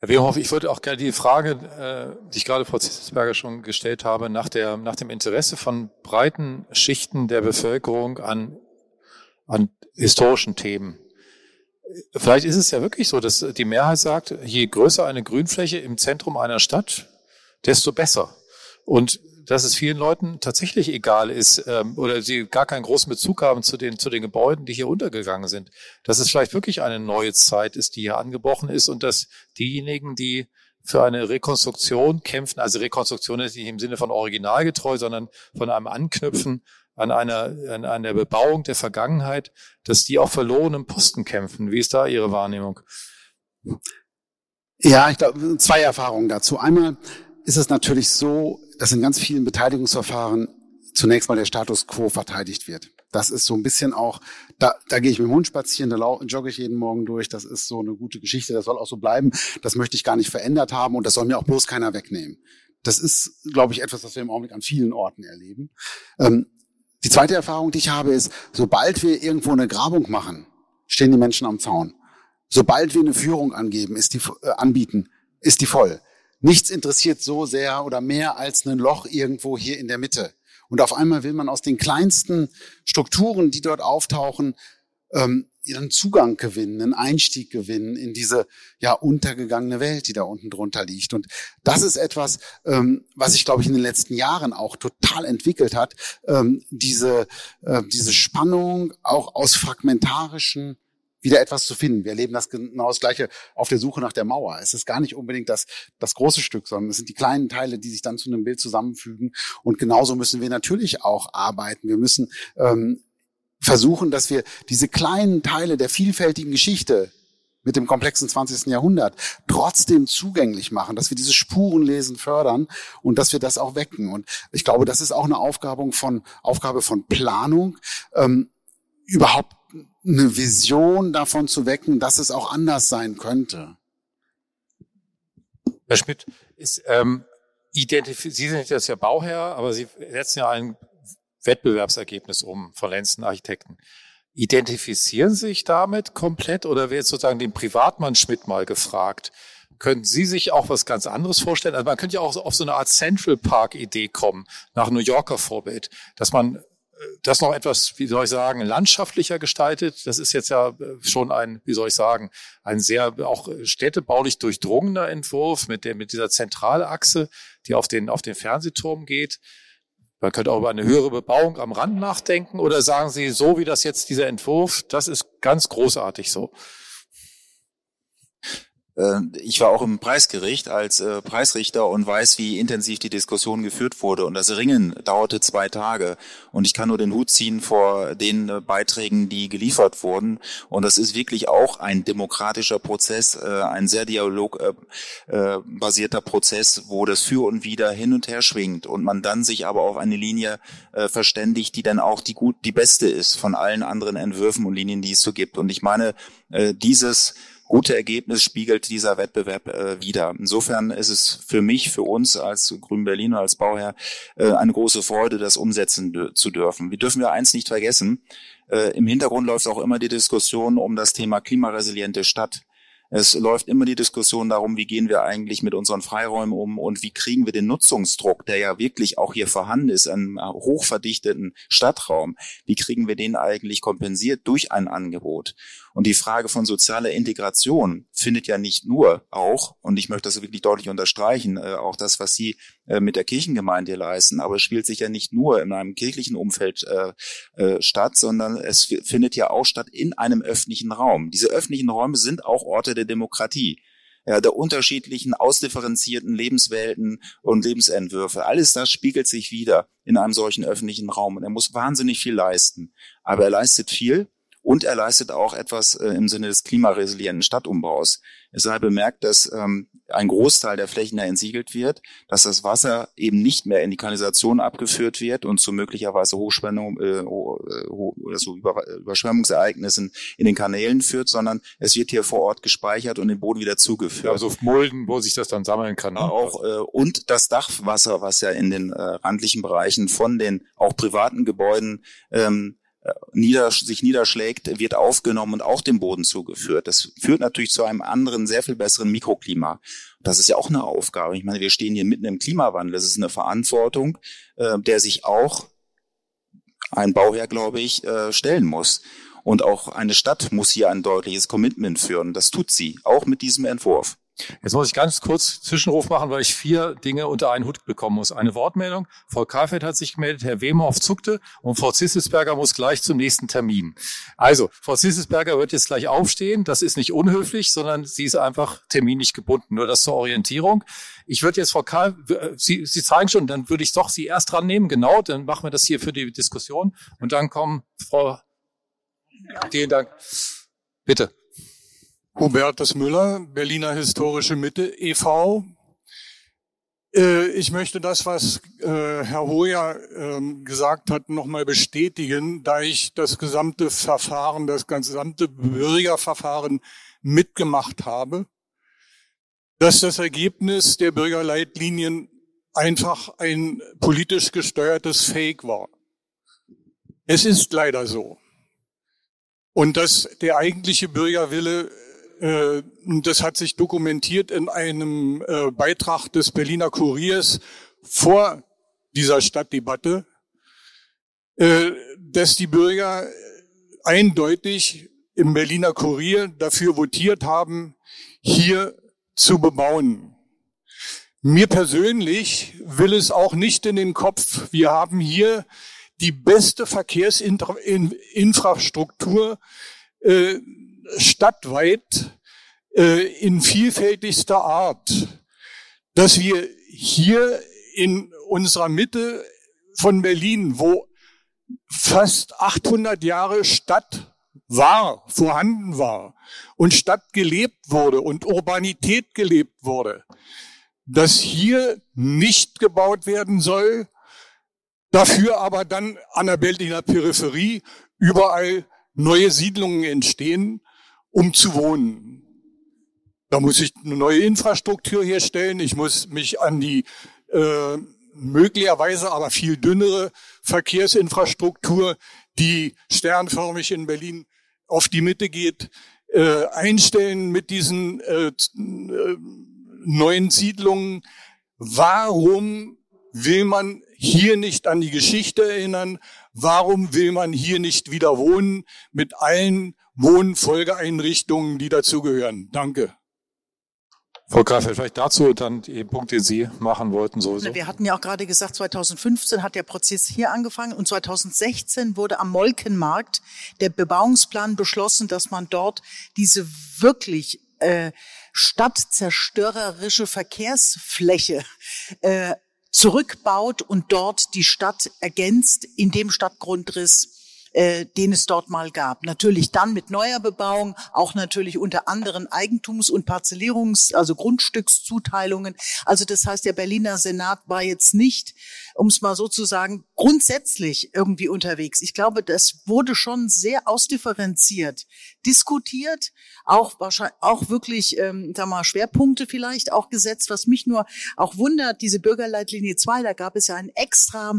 Herr Wehoff, ich würde auch gerne die Frage, äh, die ich gerade Frau Zitzesberger schon gestellt habe, nach, der, nach dem Interesse von breiten Schichten der Bevölkerung an, an historischen Themen. Vielleicht ist es ja wirklich so, dass die Mehrheit sagt, je größer eine Grünfläche im Zentrum einer Stadt, desto besser. Und dass es vielen Leuten tatsächlich egal ist ähm, oder sie gar keinen großen Bezug haben zu den, zu den Gebäuden, die hier untergegangen sind. Dass es vielleicht wirklich eine neue Zeit ist, die hier angebrochen ist und dass diejenigen, die für eine Rekonstruktion kämpfen, also Rekonstruktion ist nicht im Sinne von originalgetreu, sondern von einem Anknüpfen an einer, an einer Bebauung der Vergangenheit, dass die auch verlorenen Posten kämpfen. Wie ist da Ihre Wahrnehmung? Ja, ich glaube, zwei Erfahrungen dazu. Einmal ist es natürlich so, dass in ganz vielen Beteiligungsverfahren zunächst mal der Status quo verteidigt wird. Das ist so ein bisschen auch, da, da gehe ich mit dem Hund spazieren, da jogge ich jeden Morgen durch. Das ist so eine gute Geschichte, das soll auch so bleiben. Das möchte ich gar nicht verändert haben und das soll mir auch bloß keiner wegnehmen. Das ist, glaube ich, etwas, was wir im Augenblick an vielen Orten erleben. Ähm, die zweite Erfahrung, die ich habe, ist, sobald wir irgendwo eine Grabung machen, stehen die Menschen am Zaun. Sobald wir eine Führung angeben, ist die, äh, anbieten, ist die voll. Nichts interessiert so sehr oder mehr als ein Loch irgendwo hier in der Mitte. Und auf einmal will man aus den kleinsten Strukturen, die dort auftauchen, ähm, ihren Zugang gewinnen, einen Einstieg gewinnen in diese ja untergegangene Welt, die da unten drunter liegt. Und das ist etwas, ähm, was sich, glaube ich, in den letzten Jahren auch total entwickelt hat. Ähm, diese, äh, diese Spannung auch aus fragmentarischen wieder etwas zu finden. Wir erleben das genau das Gleiche auf der Suche nach der Mauer. Es ist gar nicht unbedingt das, das große Stück, sondern es sind die kleinen Teile, die sich dann zu einem Bild zusammenfügen. Und genauso müssen wir natürlich auch arbeiten. Wir müssen ähm, versuchen, dass wir diese kleinen Teile der vielfältigen Geschichte mit dem komplexen 20. Jahrhundert trotzdem zugänglich machen, dass wir dieses Spurenlesen fördern und dass wir das auch wecken. Und ich glaube, das ist auch eine Aufgabe von, Aufgabe von Planung, ähm, überhaupt eine Vision davon zu wecken, dass es auch anders sein könnte. Herr Schmidt, ist, ähm, Sie sind jetzt ja Bauherr, aber Sie setzen ja ein Wettbewerbsergebnis um von Lenzen Architekten. Identifizieren Sie sich damit komplett oder wäre jetzt sozusagen den Privatmann Schmidt mal gefragt? Könnten Sie sich auch was ganz anderes vorstellen? Also man könnte ja auch auf so eine Art Central Park Idee kommen, nach New Yorker Vorbild, dass man das noch etwas, wie soll ich sagen, landschaftlicher gestaltet. Das ist jetzt ja äh, schon ein, wie soll ich sagen, ein sehr auch städtebaulich durchdrungener Entwurf mit der, mit dieser Zentralachse, die auf den, auf den Fernsehturm geht. Man könnte auch über eine höhere Bebauung am Rand nachdenken oder sagen Sie, so wie das jetzt dieser Entwurf, das ist ganz großartig so. Äh, ich war auch im Preisgericht als äh, Preisrichter und weiß, wie intensiv die Diskussion geführt wurde. Und das Ringen dauerte zwei Tage. Und ich kann nur den Hut ziehen vor den äh, Beiträgen, die geliefert wurden. Und das ist wirklich auch ein demokratischer Prozess, ein sehr dialogbasierter Prozess, wo das Für und Wider hin und her schwingt und man dann sich aber auf eine Linie verständigt, die dann auch die gut, die beste ist von allen anderen Entwürfen und Linien, die es so gibt. Und ich meine, dieses gute Ergebnis spiegelt dieser Wettbewerb äh, wieder. Insofern ist es für mich, für uns als Grün Berliner, als Bauherr, äh, eine große Freude, das umsetzen zu dürfen. Wir dürfen wir eins nicht vergessen. Äh, Im Hintergrund läuft auch immer die Diskussion um das Thema klimaresiliente Stadt. Es läuft immer die Diskussion darum, wie gehen wir eigentlich mit unseren Freiräumen um und wie kriegen wir den Nutzungsdruck, der ja wirklich auch hier vorhanden ist, einen hochverdichteten Stadtraum, wie kriegen wir den eigentlich kompensiert durch ein Angebot? Und die Frage von sozialer Integration findet ja nicht nur auch, und ich möchte das wirklich deutlich unterstreichen, äh, auch das, was Sie äh, mit der Kirchengemeinde leisten, aber es spielt sich ja nicht nur in einem kirchlichen Umfeld äh, statt, sondern es findet ja auch statt in einem öffentlichen Raum. Diese öffentlichen Räume sind auch Orte der Demokratie ja, der unterschiedlichen, ausdifferenzierten Lebenswelten und Lebensentwürfe. Alles das spiegelt sich wieder in einem solchen öffentlichen Raum. Und er muss wahnsinnig viel leisten. Aber er leistet viel und er leistet auch etwas äh, im Sinne des klimaresilienten Stadtumbaus. Es sei bemerkt, dass ähm, ein Großteil der Flächen da entsiegelt wird, dass das Wasser eben nicht mehr in die Kanalisation abgeführt wird und zu möglicherweise Hochspannung, äh, oder so Über Überschwemmungsereignissen in den Kanälen führt, sondern es wird hier vor Ort gespeichert und den Boden wieder zugeführt. Also auf Mulden, wo sich das dann sammeln kann. Ne? Auch äh, und das Dachwasser, was ja in den äh, randlichen Bereichen von den auch privaten Gebäuden ähm, nieder, sich niederschlägt, wird aufgenommen und auch dem Boden zugeführt. Das führt natürlich zu einem anderen, sehr viel besseren Mikroklima. Das ist ja auch eine Aufgabe. Ich meine, wir stehen hier mitten im Klimawandel. Das ist eine Verantwortung, äh, der sich auch ein Bauherr, glaube ich, äh, stellen muss. Und auch eine Stadt muss hier ein deutliches Commitment führen. Das tut sie, auch mit diesem Entwurf. Jetzt muss ich ganz kurz Zwischenruf machen, weil ich vier Dinge unter einen Hut bekommen muss. Eine Wortmeldung. Frau Karfeld hat sich gemeldet, Herr Wemhoff zuckte und Frau Zissesberger muss gleich zum nächsten Termin. Also, Frau Zissesberger wird jetzt gleich aufstehen. Das ist nicht unhöflich, sondern sie ist einfach terminlich gebunden. Nur das zur Orientierung. Ich würde jetzt Frau Karl, Sie, sie zeigen schon, dann würde ich doch Sie erst dran nehmen. Genau, dann machen wir das hier für die Diskussion. Und dann kommen Frau, vielen Dank. Bitte. Hubertus Müller, Berliner Historische Mitte e.V. Äh, ich möchte das, was äh, Herr Hoyer ähm, gesagt hat, nochmal bestätigen, da ich das gesamte Verfahren, das gesamte Bürgerverfahren mitgemacht habe, dass das Ergebnis der Bürgerleitlinien einfach ein politisch gesteuertes Fake war. Es ist leider so. und dass der eigentliche Bürgerwille, das hat sich dokumentiert in einem äh, Beitrag des Berliner Kuriers vor dieser Stadtdebatte, äh, dass die Bürger eindeutig im Berliner Kurier dafür votiert haben, hier zu bebauen. Mir persönlich will es auch nicht in den Kopf. Wir haben hier die beste Verkehrsinfrastruktur äh, stadtweit äh, in vielfältigster Art, dass wir hier in unserer Mitte von Berlin, wo fast 800 Jahre Stadt war, vorhanden war und Stadt gelebt wurde und Urbanität gelebt wurde, dass hier nicht gebaut werden soll, dafür aber dann an der Berliner Peripherie überall neue Siedlungen entstehen, um zu wohnen. Da muss ich eine neue Infrastruktur herstellen, ich muss mich an die äh, möglicherweise aber viel dünnere Verkehrsinfrastruktur, die sternförmig in Berlin auf die Mitte geht, äh, einstellen mit diesen äh, äh neuen Siedlungen. Warum will man hier nicht an die Geschichte erinnern? Warum will man hier nicht wieder wohnen mit allen Wohnfolgeeinrichtungen, die dazugehören? Danke. Frau Greifeld, vielleicht dazu dann die Punkt, den Sie machen wollten sowieso. Wir hatten ja auch gerade gesagt, 2015 hat der Prozess hier angefangen und 2016 wurde am Molkenmarkt der Bebauungsplan beschlossen, dass man dort diese wirklich äh, stadtzerstörerische Verkehrsfläche äh, zurückbaut und dort die Stadt ergänzt in dem Stadtgrundriss, äh, den es dort mal gab. Natürlich dann mit neuer Bebauung, auch natürlich unter anderen Eigentums- und Parzellierungs-, also Grundstückszuteilungen. Also das heißt, der Berliner Senat war jetzt nicht, um es mal so zu sagen, grundsätzlich irgendwie unterwegs. Ich glaube, das wurde schon sehr ausdifferenziert diskutiert, auch wahrscheinlich auch wirklich, ähm, da mal Schwerpunkte vielleicht auch gesetzt. Was mich nur auch wundert, diese Bürgerleitlinie 2, da gab es ja ein extra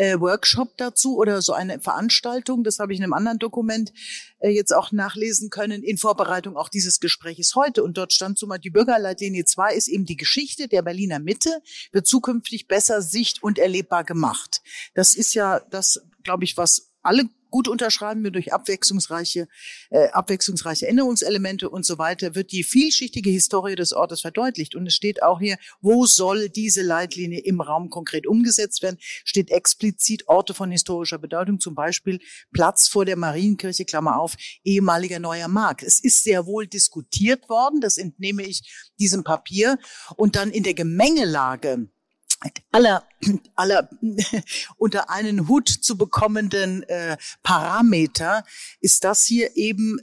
äh, Workshop dazu oder so eine Veranstaltung. Das habe ich in einem anderen Dokument äh, jetzt auch nachlesen können in Vorbereitung auch dieses Gespräches heute. Und dort stand zumal die Bürgerleitlinie 2 ist eben die Geschichte der Berliner Mitte, wird zukünftig besser sicht- und erlebbar gemacht. Das ist ja das, glaube ich, was alle gut unterschreiben wir durch abwechslungsreiche, äh, abwechslungsreiche Änderungselemente und so weiter, wird die vielschichtige Historie des Ortes verdeutlicht. Und es steht auch hier, wo soll diese Leitlinie im Raum konkret umgesetzt werden, steht explizit Orte von historischer Bedeutung, zum Beispiel Platz vor der Marienkirche, Klammer auf, ehemaliger Neuer Markt. Es ist sehr wohl diskutiert worden, das entnehme ich diesem Papier. Und dann in der Gemengelage, aller, aller unter einen Hut zu bekommenden äh, Parameter ist das hier eben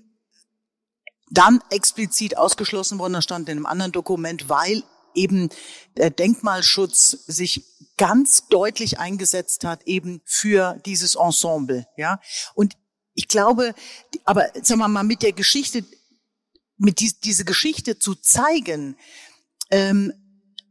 dann explizit ausgeschlossen worden, das stand in einem anderen Dokument, weil eben der Denkmalschutz sich ganz deutlich eingesetzt hat eben für dieses Ensemble, ja. Und ich glaube, aber sagen wir mal mit der Geschichte, mit die, diese Geschichte zu zeigen, ähm,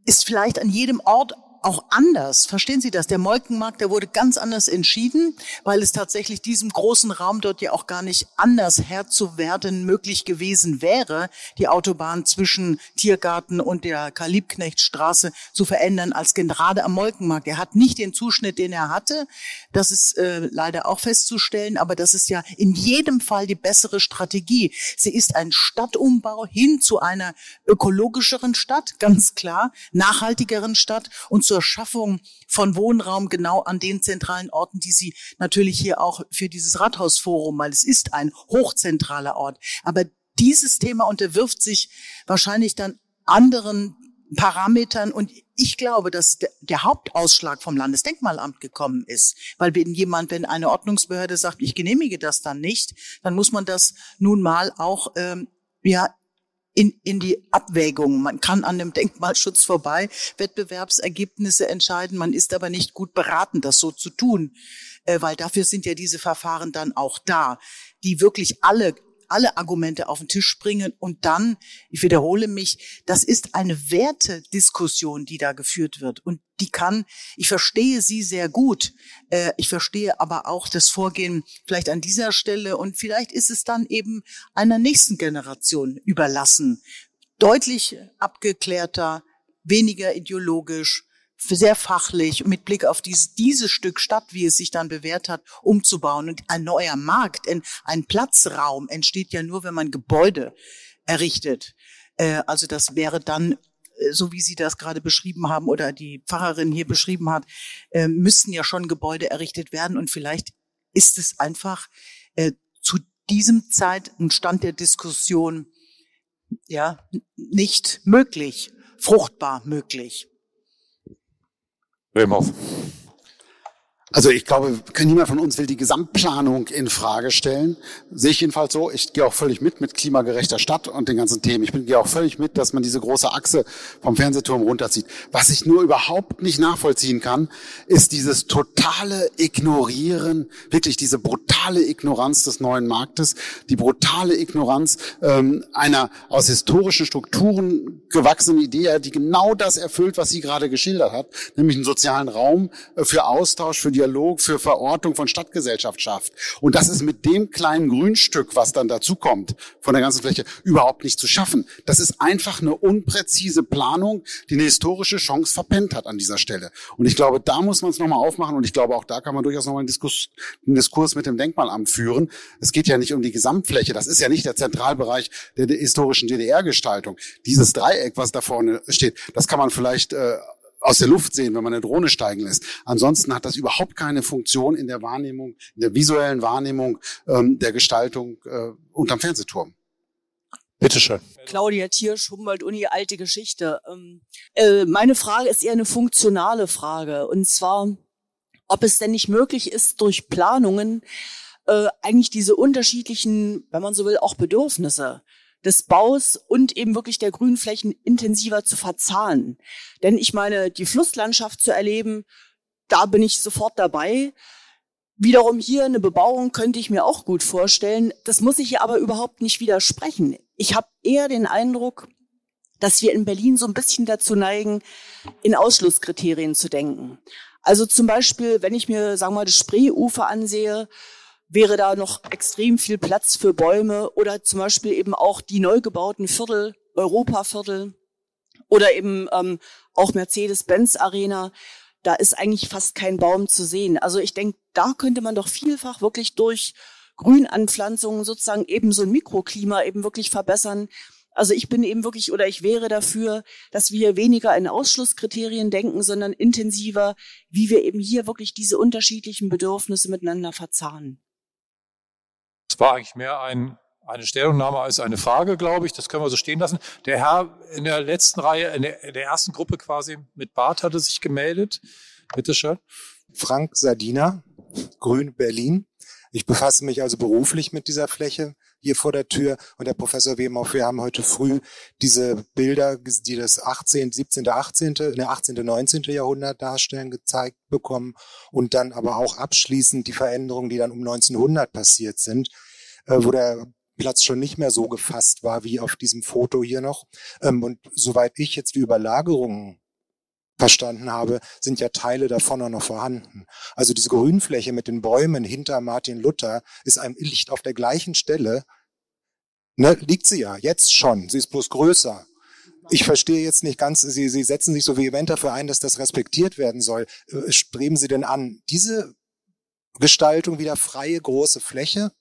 ist vielleicht an jedem Ort auch anders. Verstehen Sie das? Der Molkenmarkt, der wurde ganz anders entschieden, weil es tatsächlich diesem großen Raum dort ja auch gar nicht anders Herr zu werden möglich gewesen wäre, die Autobahn zwischen Tiergarten und der Karl-Liebknecht-Straße zu verändern als gerade am Molkenmarkt. Er hat nicht den Zuschnitt, den er hatte. Das ist äh, leider auch festzustellen, aber das ist ja in jedem Fall die bessere Strategie. Sie ist ein Stadtumbau hin zu einer ökologischeren Stadt, ganz klar, nachhaltigeren Stadt und zur Schaffung von Wohnraum genau an den zentralen Orten, die sie natürlich hier auch für dieses Rathausforum, weil es ist ein hochzentraler Ort. Aber dieses Thema unterwirft sich wahrscheinlich dann anderen Parametern und ich glaube, dass der Hauptausschlag vom Landesdenkmalamt gekommen ist, weil wenn jemand, wenn eine Ordnungsbehörde sagt, ich genehmige das dann nicht, dann muss man das nun mal auch ähm, ja in, in die Abwägung. Man kann an dem Denkmalschutz vorbei Wettbewerbsergebnisse entscheiden. Man ist aber nicht gut beraten, das so zu tun, äh, weil dafür sind ja diese Verfahren dann auch da, die wirklich alle alle Argumente auf den Tisch bringen und dann, ich wiederhole mich, das ist eine Wertediskussion, die da geführt wird. Und die kann, ich verstehe sie sehr gut, äh, ich verstehe aber auch das Vorgehen vielleicht an dieser Stelle und vielleicht ist es dann eben einer nächsten Generation überlassen, deutlich abgeklärter, weniger ideologisch, sehr fachlich mit Blick auf dieses, dieses Stück Stadt, wie es sich dann bewährt hat, umzubauen. Und ein neuer Markt, ein Platzraum entsteht ja nur, wenn man Gebäude errichtet. Äh, also das wäre dann äh, so wie Sie das gerade beschrieben haben oder die Pfarrerin hier beschrieben hat, äh, müssten ja schon Gebäude errichtet werden und vielleicht ist es einfach zu diesem Zeit ein Stand der Diskussion ja nicht möglich, fruchtbar möglich. Vemos. Also ich glaube, niemand von uns will die Gesamtplanung in Frage stellen. Sehe ich jedenfalls so. Ich gehe auch völlig mit mit klimagerechter Stadt und den ganzen Themen. Ich bin, gehe auch völlig mit, dass man diese große Achse vom Fernsehturm runterzieht. Was ich nur überhaupt nicht nachvollziehen kann, ist dieses totale Ignorieren, wirklich diese brutale Ignoranz des neuen Marktes, die brutale Ignoranz ähm, einer aus historischen Strukturen gewachsenen Idee, die genau das erfüllt, was sie gerade geschildert hat, nämlich einen sozialen Raum äh, für Austausch, für Dialog, für Verortung von Stadtgesellschaft schafft. Und das ist mit dem kleinen Grünstück, was dann dazu kommt, von der ganzen Fläche, überhaupt nicht zu schaffen. Das ist einfach eine unpräzise Planung, die eine historische Chance verpennt hat an dieser Stelle. Und ich glaube, da muss man es nochmal aufmachen. Und ich glaube, auch da kann man durchaus nochmal einen Diskurs, einen Diskurs mit dem Denkmalamt führen. Es geht ja nicht um die Gesamtfläche. Das ist ja nicht der Zentralbereich der, der historischen DDR-Gestaltung. Dieses Dreieck, was da vorne steht, das kann man vielleicht äh, aus der Luft sehen, wenn man eine Drohne steigen lässt. Ansonsten hat das überhaupt keine Funktion in der Wahrnehmung, in der visuellen Wahrnehmung ähm, der Gestaltung äh, unterm Fernsehturm. Bitte schön. Claudia Tiersch, Humboldt-Uni, alte Geschichte. Ähm, äh, meine Frage ist eher eine funktionale Frage. Und zwar, ob es denn nicht möglich ist, durch Planungen äh, eigentlich diese unterschiedlichen, wenn man so will, auch Bedürfnisse des Baus und eben wirklich der Grünflächen intensiver zu verzahnen. Denn ich meine, die Flusslandschaft zu erleben, da bin ich sofort dabei. Wiederum hier eine Bebauung könnte ich mir auch gut vorstellen. Das muss ich hier aber überhaupt nicht widersprechen. Ich habe eher den Eindruck, dass wir in Berlin so ein bisschen dazu neigen, in Ausschlusskriterien zu denken. Also zum Beispiel, wenn ich mir, sagen wir mal, das Spreeufer ansehe, wäre da noch extrem viel Platz für Bäume oder zum Beispiel eben auch die neu gebauten Viertel, Europaviertel oder eben ähm, auch Mercedes-Benz Arena. Da ist eigentlich fast kein Baum zu sehen. Also ich denke, da könnte man doch vielfach wirklich durch Grünanpflanzungen sozusagen eben so ein Mikroklima eben wirklich verbessern. Also ich bin eben wirklich oder ich wäre dafür, dass wir weniger in Ausschlusskriterien denken, sondern intensiver, wie wir eben hier wirklich diese unterschiedlichen Bedürfnisse miteinander verzahnen. Es war eigentlich mehr ein, eine Stellungnahme als eine Frage, glaube ich. Das können wir so stehen lassen. Der Herr in der letzten Reihe, in der, in der ersten Gruppe quasi mit Bart hatte sich gemeldet. Bitte schön. Frank Sardina, Grün Berlin. Ich befasse mich also beruflich mit dieser Fläche hier vor der Tür und der Professor Wemhoff, wir haben heute früh diese Bilder, die das 18., 17., 18., ne 18., 19. Jahrhundert darstellen, gezeigt bekommen und dann aber auch abschließend die Veränderungen, die dann um 1900 passiert sind, äh, wo der Platz schon nicht mehr so gefasst war wie auf diesem Foto hier noch. Ähm, und soweit ich jetzt die Überlagerungen verstanden habe, sind ja Teile davon auch noch vorhanden. Also diese Grünfläche mit den Bäumen hinter Martin Luther ist einem Licht auf der gleichen Stelle. Ne, liegt sie ja, jetzt schon. Sie ist bloß größer. Ich verstehe jetzt nicht ganz, Sie, Sie setzen sich so vehement dafür ein, dass das respektiert werden soll. Äh, streben Sie denn an, diese Gestaltung wieder freie große Fläche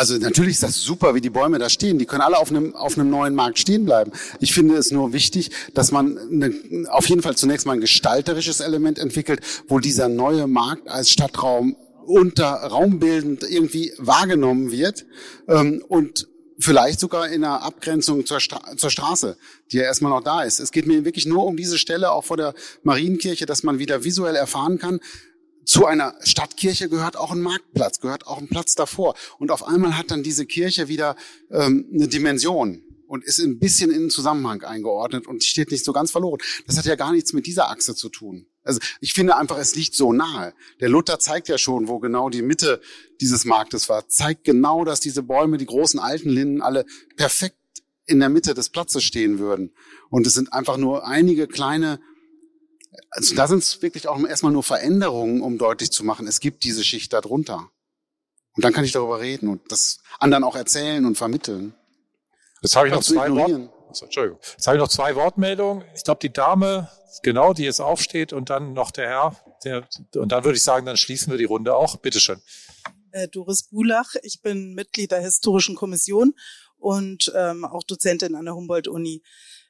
also natürlich ist das super, wie die Bäume da stehen. Die können alle auf einem, auf einem neuen Markt stehen bleiben. Ich finde es nur wichtig, dass man eine, auf jeden Fall zunächst mal ein gestalterisches Element entwickelt, wo dieser neue Markt als Stadtraum unter raumbildend irgendwie wahrgenommen wird ähm, und vielleicht sogar in einer Abgrenzung zur, Stra zur Straße, die ja erstmal noch da ist. Es geht mir wirklich nur um diese Stelle, auch vor der Marienkirche, dass man wieder visuell erfahren kann, zu einer Stadtkirche gehört auch ein Marktplatz, gehört auch ein Platz davor. Und auf einmal hat dann diese Kirche wieder ähm, eine Dimension und ist ein bisschen in den Zusammenhang eingeordnet und steht nicht so ganz verloren. Das hat ja gar nichts mit dieser Achse zu tun. Also ich finde einfach, es liegt so nahe. Der Luther zeigt ja schon, wo genau die Mitte dieses Marktes war. Zeigt genau, dass diese Bäume, die großen alten Linden, alle perfekt in der Mitte des Platzes stehen würden. Und es sind einfach nur einige kleine, also da sind es wirklich auch erstmal nur Veränderungen, um deutlich zu machen, es gibt diese Schicht darunter. Und dann kann ich darüber reden und das anderen auch erzählen und vermitteln. Jetzt habe ich noch zwei Worte. Entschuldigung. Jetzt habe ich noch zwei Wortmeldungen. Ich glaube, die Dame, genau, die jetzt aufsteht und dann noch der Herr. Der, und dann würde ich sagen, dann schließen wir die Runde auch. Bitteschön. Äh, Doris Bulach, ich bin Mitglied der Historischen Kommission und ähm, auch Dozentin an der Humboldt-Uni.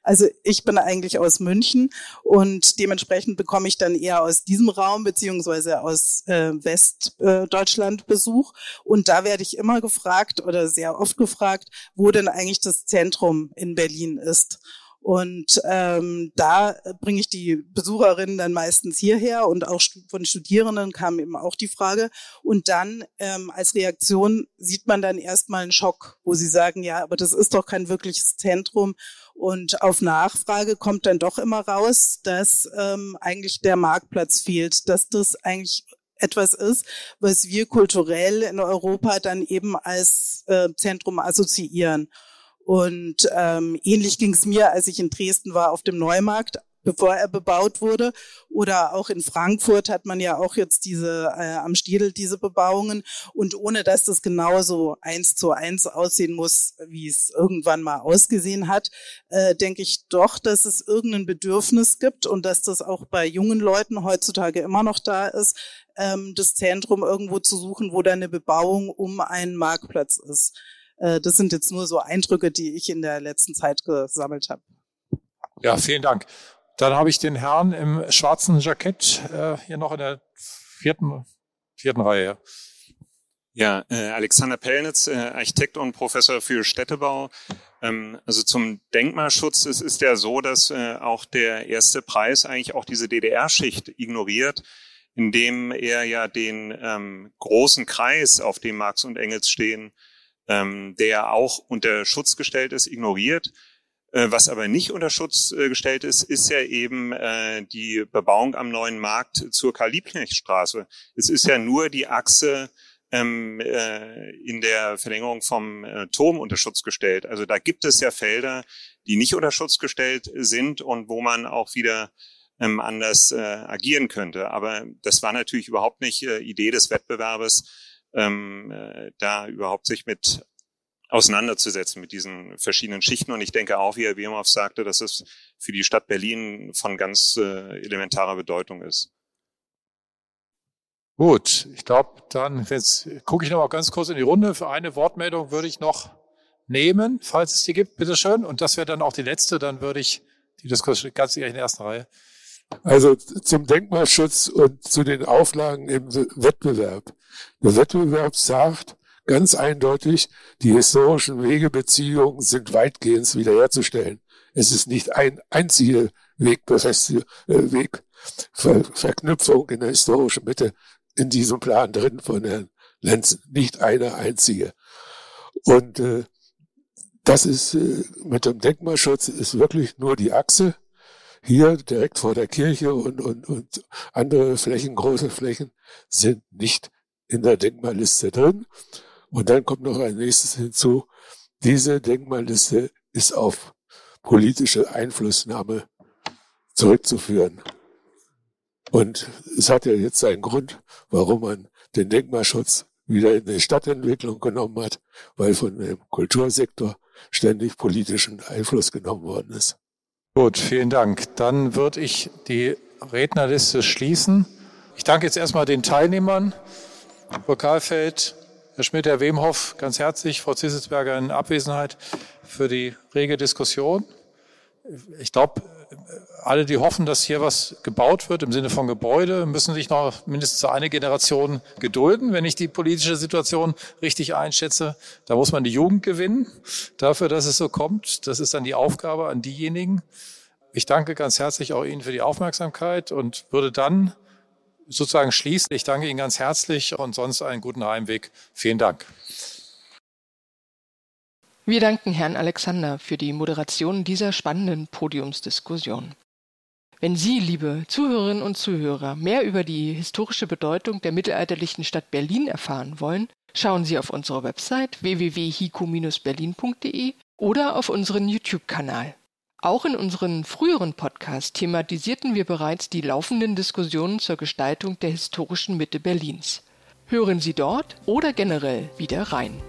Also ich bin eigentlich aus München und dementsprechend bekomme ich dann eher aus diesem Raum beziehungsweise aus äh, Westdeutschland äh, Besuch. Und da werde ich immer gefragt oder sehr oft gefragt, wo denn eigentlich das Zentrum in Berlin ist. Und ähm, da bringe ich die Besucherinnen dann meistens hierher und auch von Studierenden kam eben auch die Frage. Und dann ähm, als Reaktion sieht man dann erstmal einen Schock, wo sie sagen, ja, aber das ist doch kein wirkliches Zentrum. Und auf Nachfrage kommt dann doch immer raus, dass ähm, eigentlich der Marktplatz fehlt, dass das eigentlich etwas ist, was wir kulturell in Europa dann eben als äh, Zentrum assoziieren. Und ähm, ähnlich ging es mir, als ich in Dresden war auf dem Neumarkt, bevor er bebaut wurde. Oder auch in Frankfurt hat man ja auch jetzt diese äh, am Stiedel diese Bebauungen. Und ohne dass das genauso eins zu eins aussehen muss, wie es irgendwann mal ausgesehen hat, äh, denke ich doch, dass es irgendein Bedürfnis gibt und dass das auch bei jungen Leuten heutzutage immer noch da ist, ähm, das Zentrum irgendwo zu suchen, wo da eine Bebauung um einen Marktplatz ist. Äh, das sind jetzt nur so Eindrücke, die ich in der letzten Zeit gesammelt habe. Ja, vielen Dank. Dann habe ich den Herrn im schwarzen Jackett äh, hier noch in der vierten, vierten Reihe. Ja, äh, Alexander Pellnitz, äh, Architekt und Professor für Städtebau. Ähm, also zum Denkmalschutz, es ist ja so, dass äh, auch der erste Preis eigentlich auch diese DDR-Schicht ignoriert, indem er ja den ähm, großen Kreis, auf dem Marx und Engels stehen, ähm, der auch unter Schutz gestellt ist, ignoriert. Äh, was aber nicht unter Schutz äh, gestellt ist, ist ja eben äh, die Bebauung am neuen Markt zur Karl-Liebknecht-Straße. Es ist ja nur die Achse ähm, äh, in der Verlängerung vom äh, Turm unter Schutz gestellt. Also da gibt es ja Felder, die nicht unter Schutz gestellt sind und wo man auch wieder ähm, anders äh, agieren könnte. Aber das war natürlich überhaupt nicht äh, Idee des Wettbewerbes, ähm, äh, da überhaupt sich mit auseinanderzusetzen mit diesen verschiedenen Schichten. Und ich denke auch, wie Herr Wemhoff sagte, dass es für die Stadt Berlin von ganz äh, elementarer Bedeutung ist. Gut, ich glaube, dann jetzt gucke ich noch mal ganz kurz in die Runde. Für eine Wortmeldung würde ich noch nehmen, falls es die gibt, bitteschön. Und das wäre dann auch die letzte, dann würde ich die Diskussion ganz ehrlich in der ersten Reihe. Also zum Denkmalschutz und zu den Auflagen im Wettbewerb. Der Wettbewerb sagt ganz eindeutig, die historischen Wegebeziehungen sind weitgehend wiederherzustellen. Es ist nicht ein einziger Wegbefestigung, äh, Wegverknüpfung in der historischen Mitte in diesem Plan drin von Herrn Lenzen. Nicht eine einzige. Und äh, das ist äh, mit dem Denkmalschutz ist wirklich nur die Achse hier direkt vor der Kirche und, und, und andere Flächen, große Flächen, sind nicht in der Denkmalliste drin. Und dann kommt noch ein nächstes hinzu. Diese Denkmalliste ist auf politische Einflussnahme zurückzuführen. Und es hat ja jetzt seinen Grund, warum man den Denkmalschutz wieder in die Stadtentwicklung genommen hat, weil von dem Kultursektor ständig politischen Einfluss genommen worden ist. Gut, vielen Dank. Dann würde ich die Rednerliste schließen. Ich danke jetzt erstmal den Teilnehmern. Frau Karlfeld, Herr Schmidt, Herr Wemhoff, ganz herzlich, Frau Zisselsberger in Abwesenheit für die rege Diskussion. Ich glaube, alle, die hoffen, dass hier was gebaut wird im Sinne von Gebäude, müssen sich noch mindestens eine Generation gedulden, wenn ich die politische Situation richtig einschätze. Da muss man die Jugend gewinnen dafür, dass es so kommt. Das ist dann die Aufgabe an diejenigen. Ich danke ganz herzlich auch Ihnen für die Aufmerksamkeit und würde dann sozusagen schließen. Ich danke Ihnen ganz herzlich und sonst einen guten Heimweg. Vielen Dank. Wir danken Herrn Alexander für die Moderation dieser spannenden Podiumsdiskussion. Wenn Sie, liebe Zuhörerinnen und Zuhörer, mehr über die historische Bedeutung der mittelalterlichen Stadt Berlin erfahren wollen, schauen Sie auf unsere Website www.hiku-berlin.de oder auf unseren YouTube-Kanal. Auch in unseren früheren Podcasts thematisierten wir bereits die laufenden Diskussionen zur Gestaltung der historischen Mitte Berlins. Hören Sie dort oder generell wieder rein.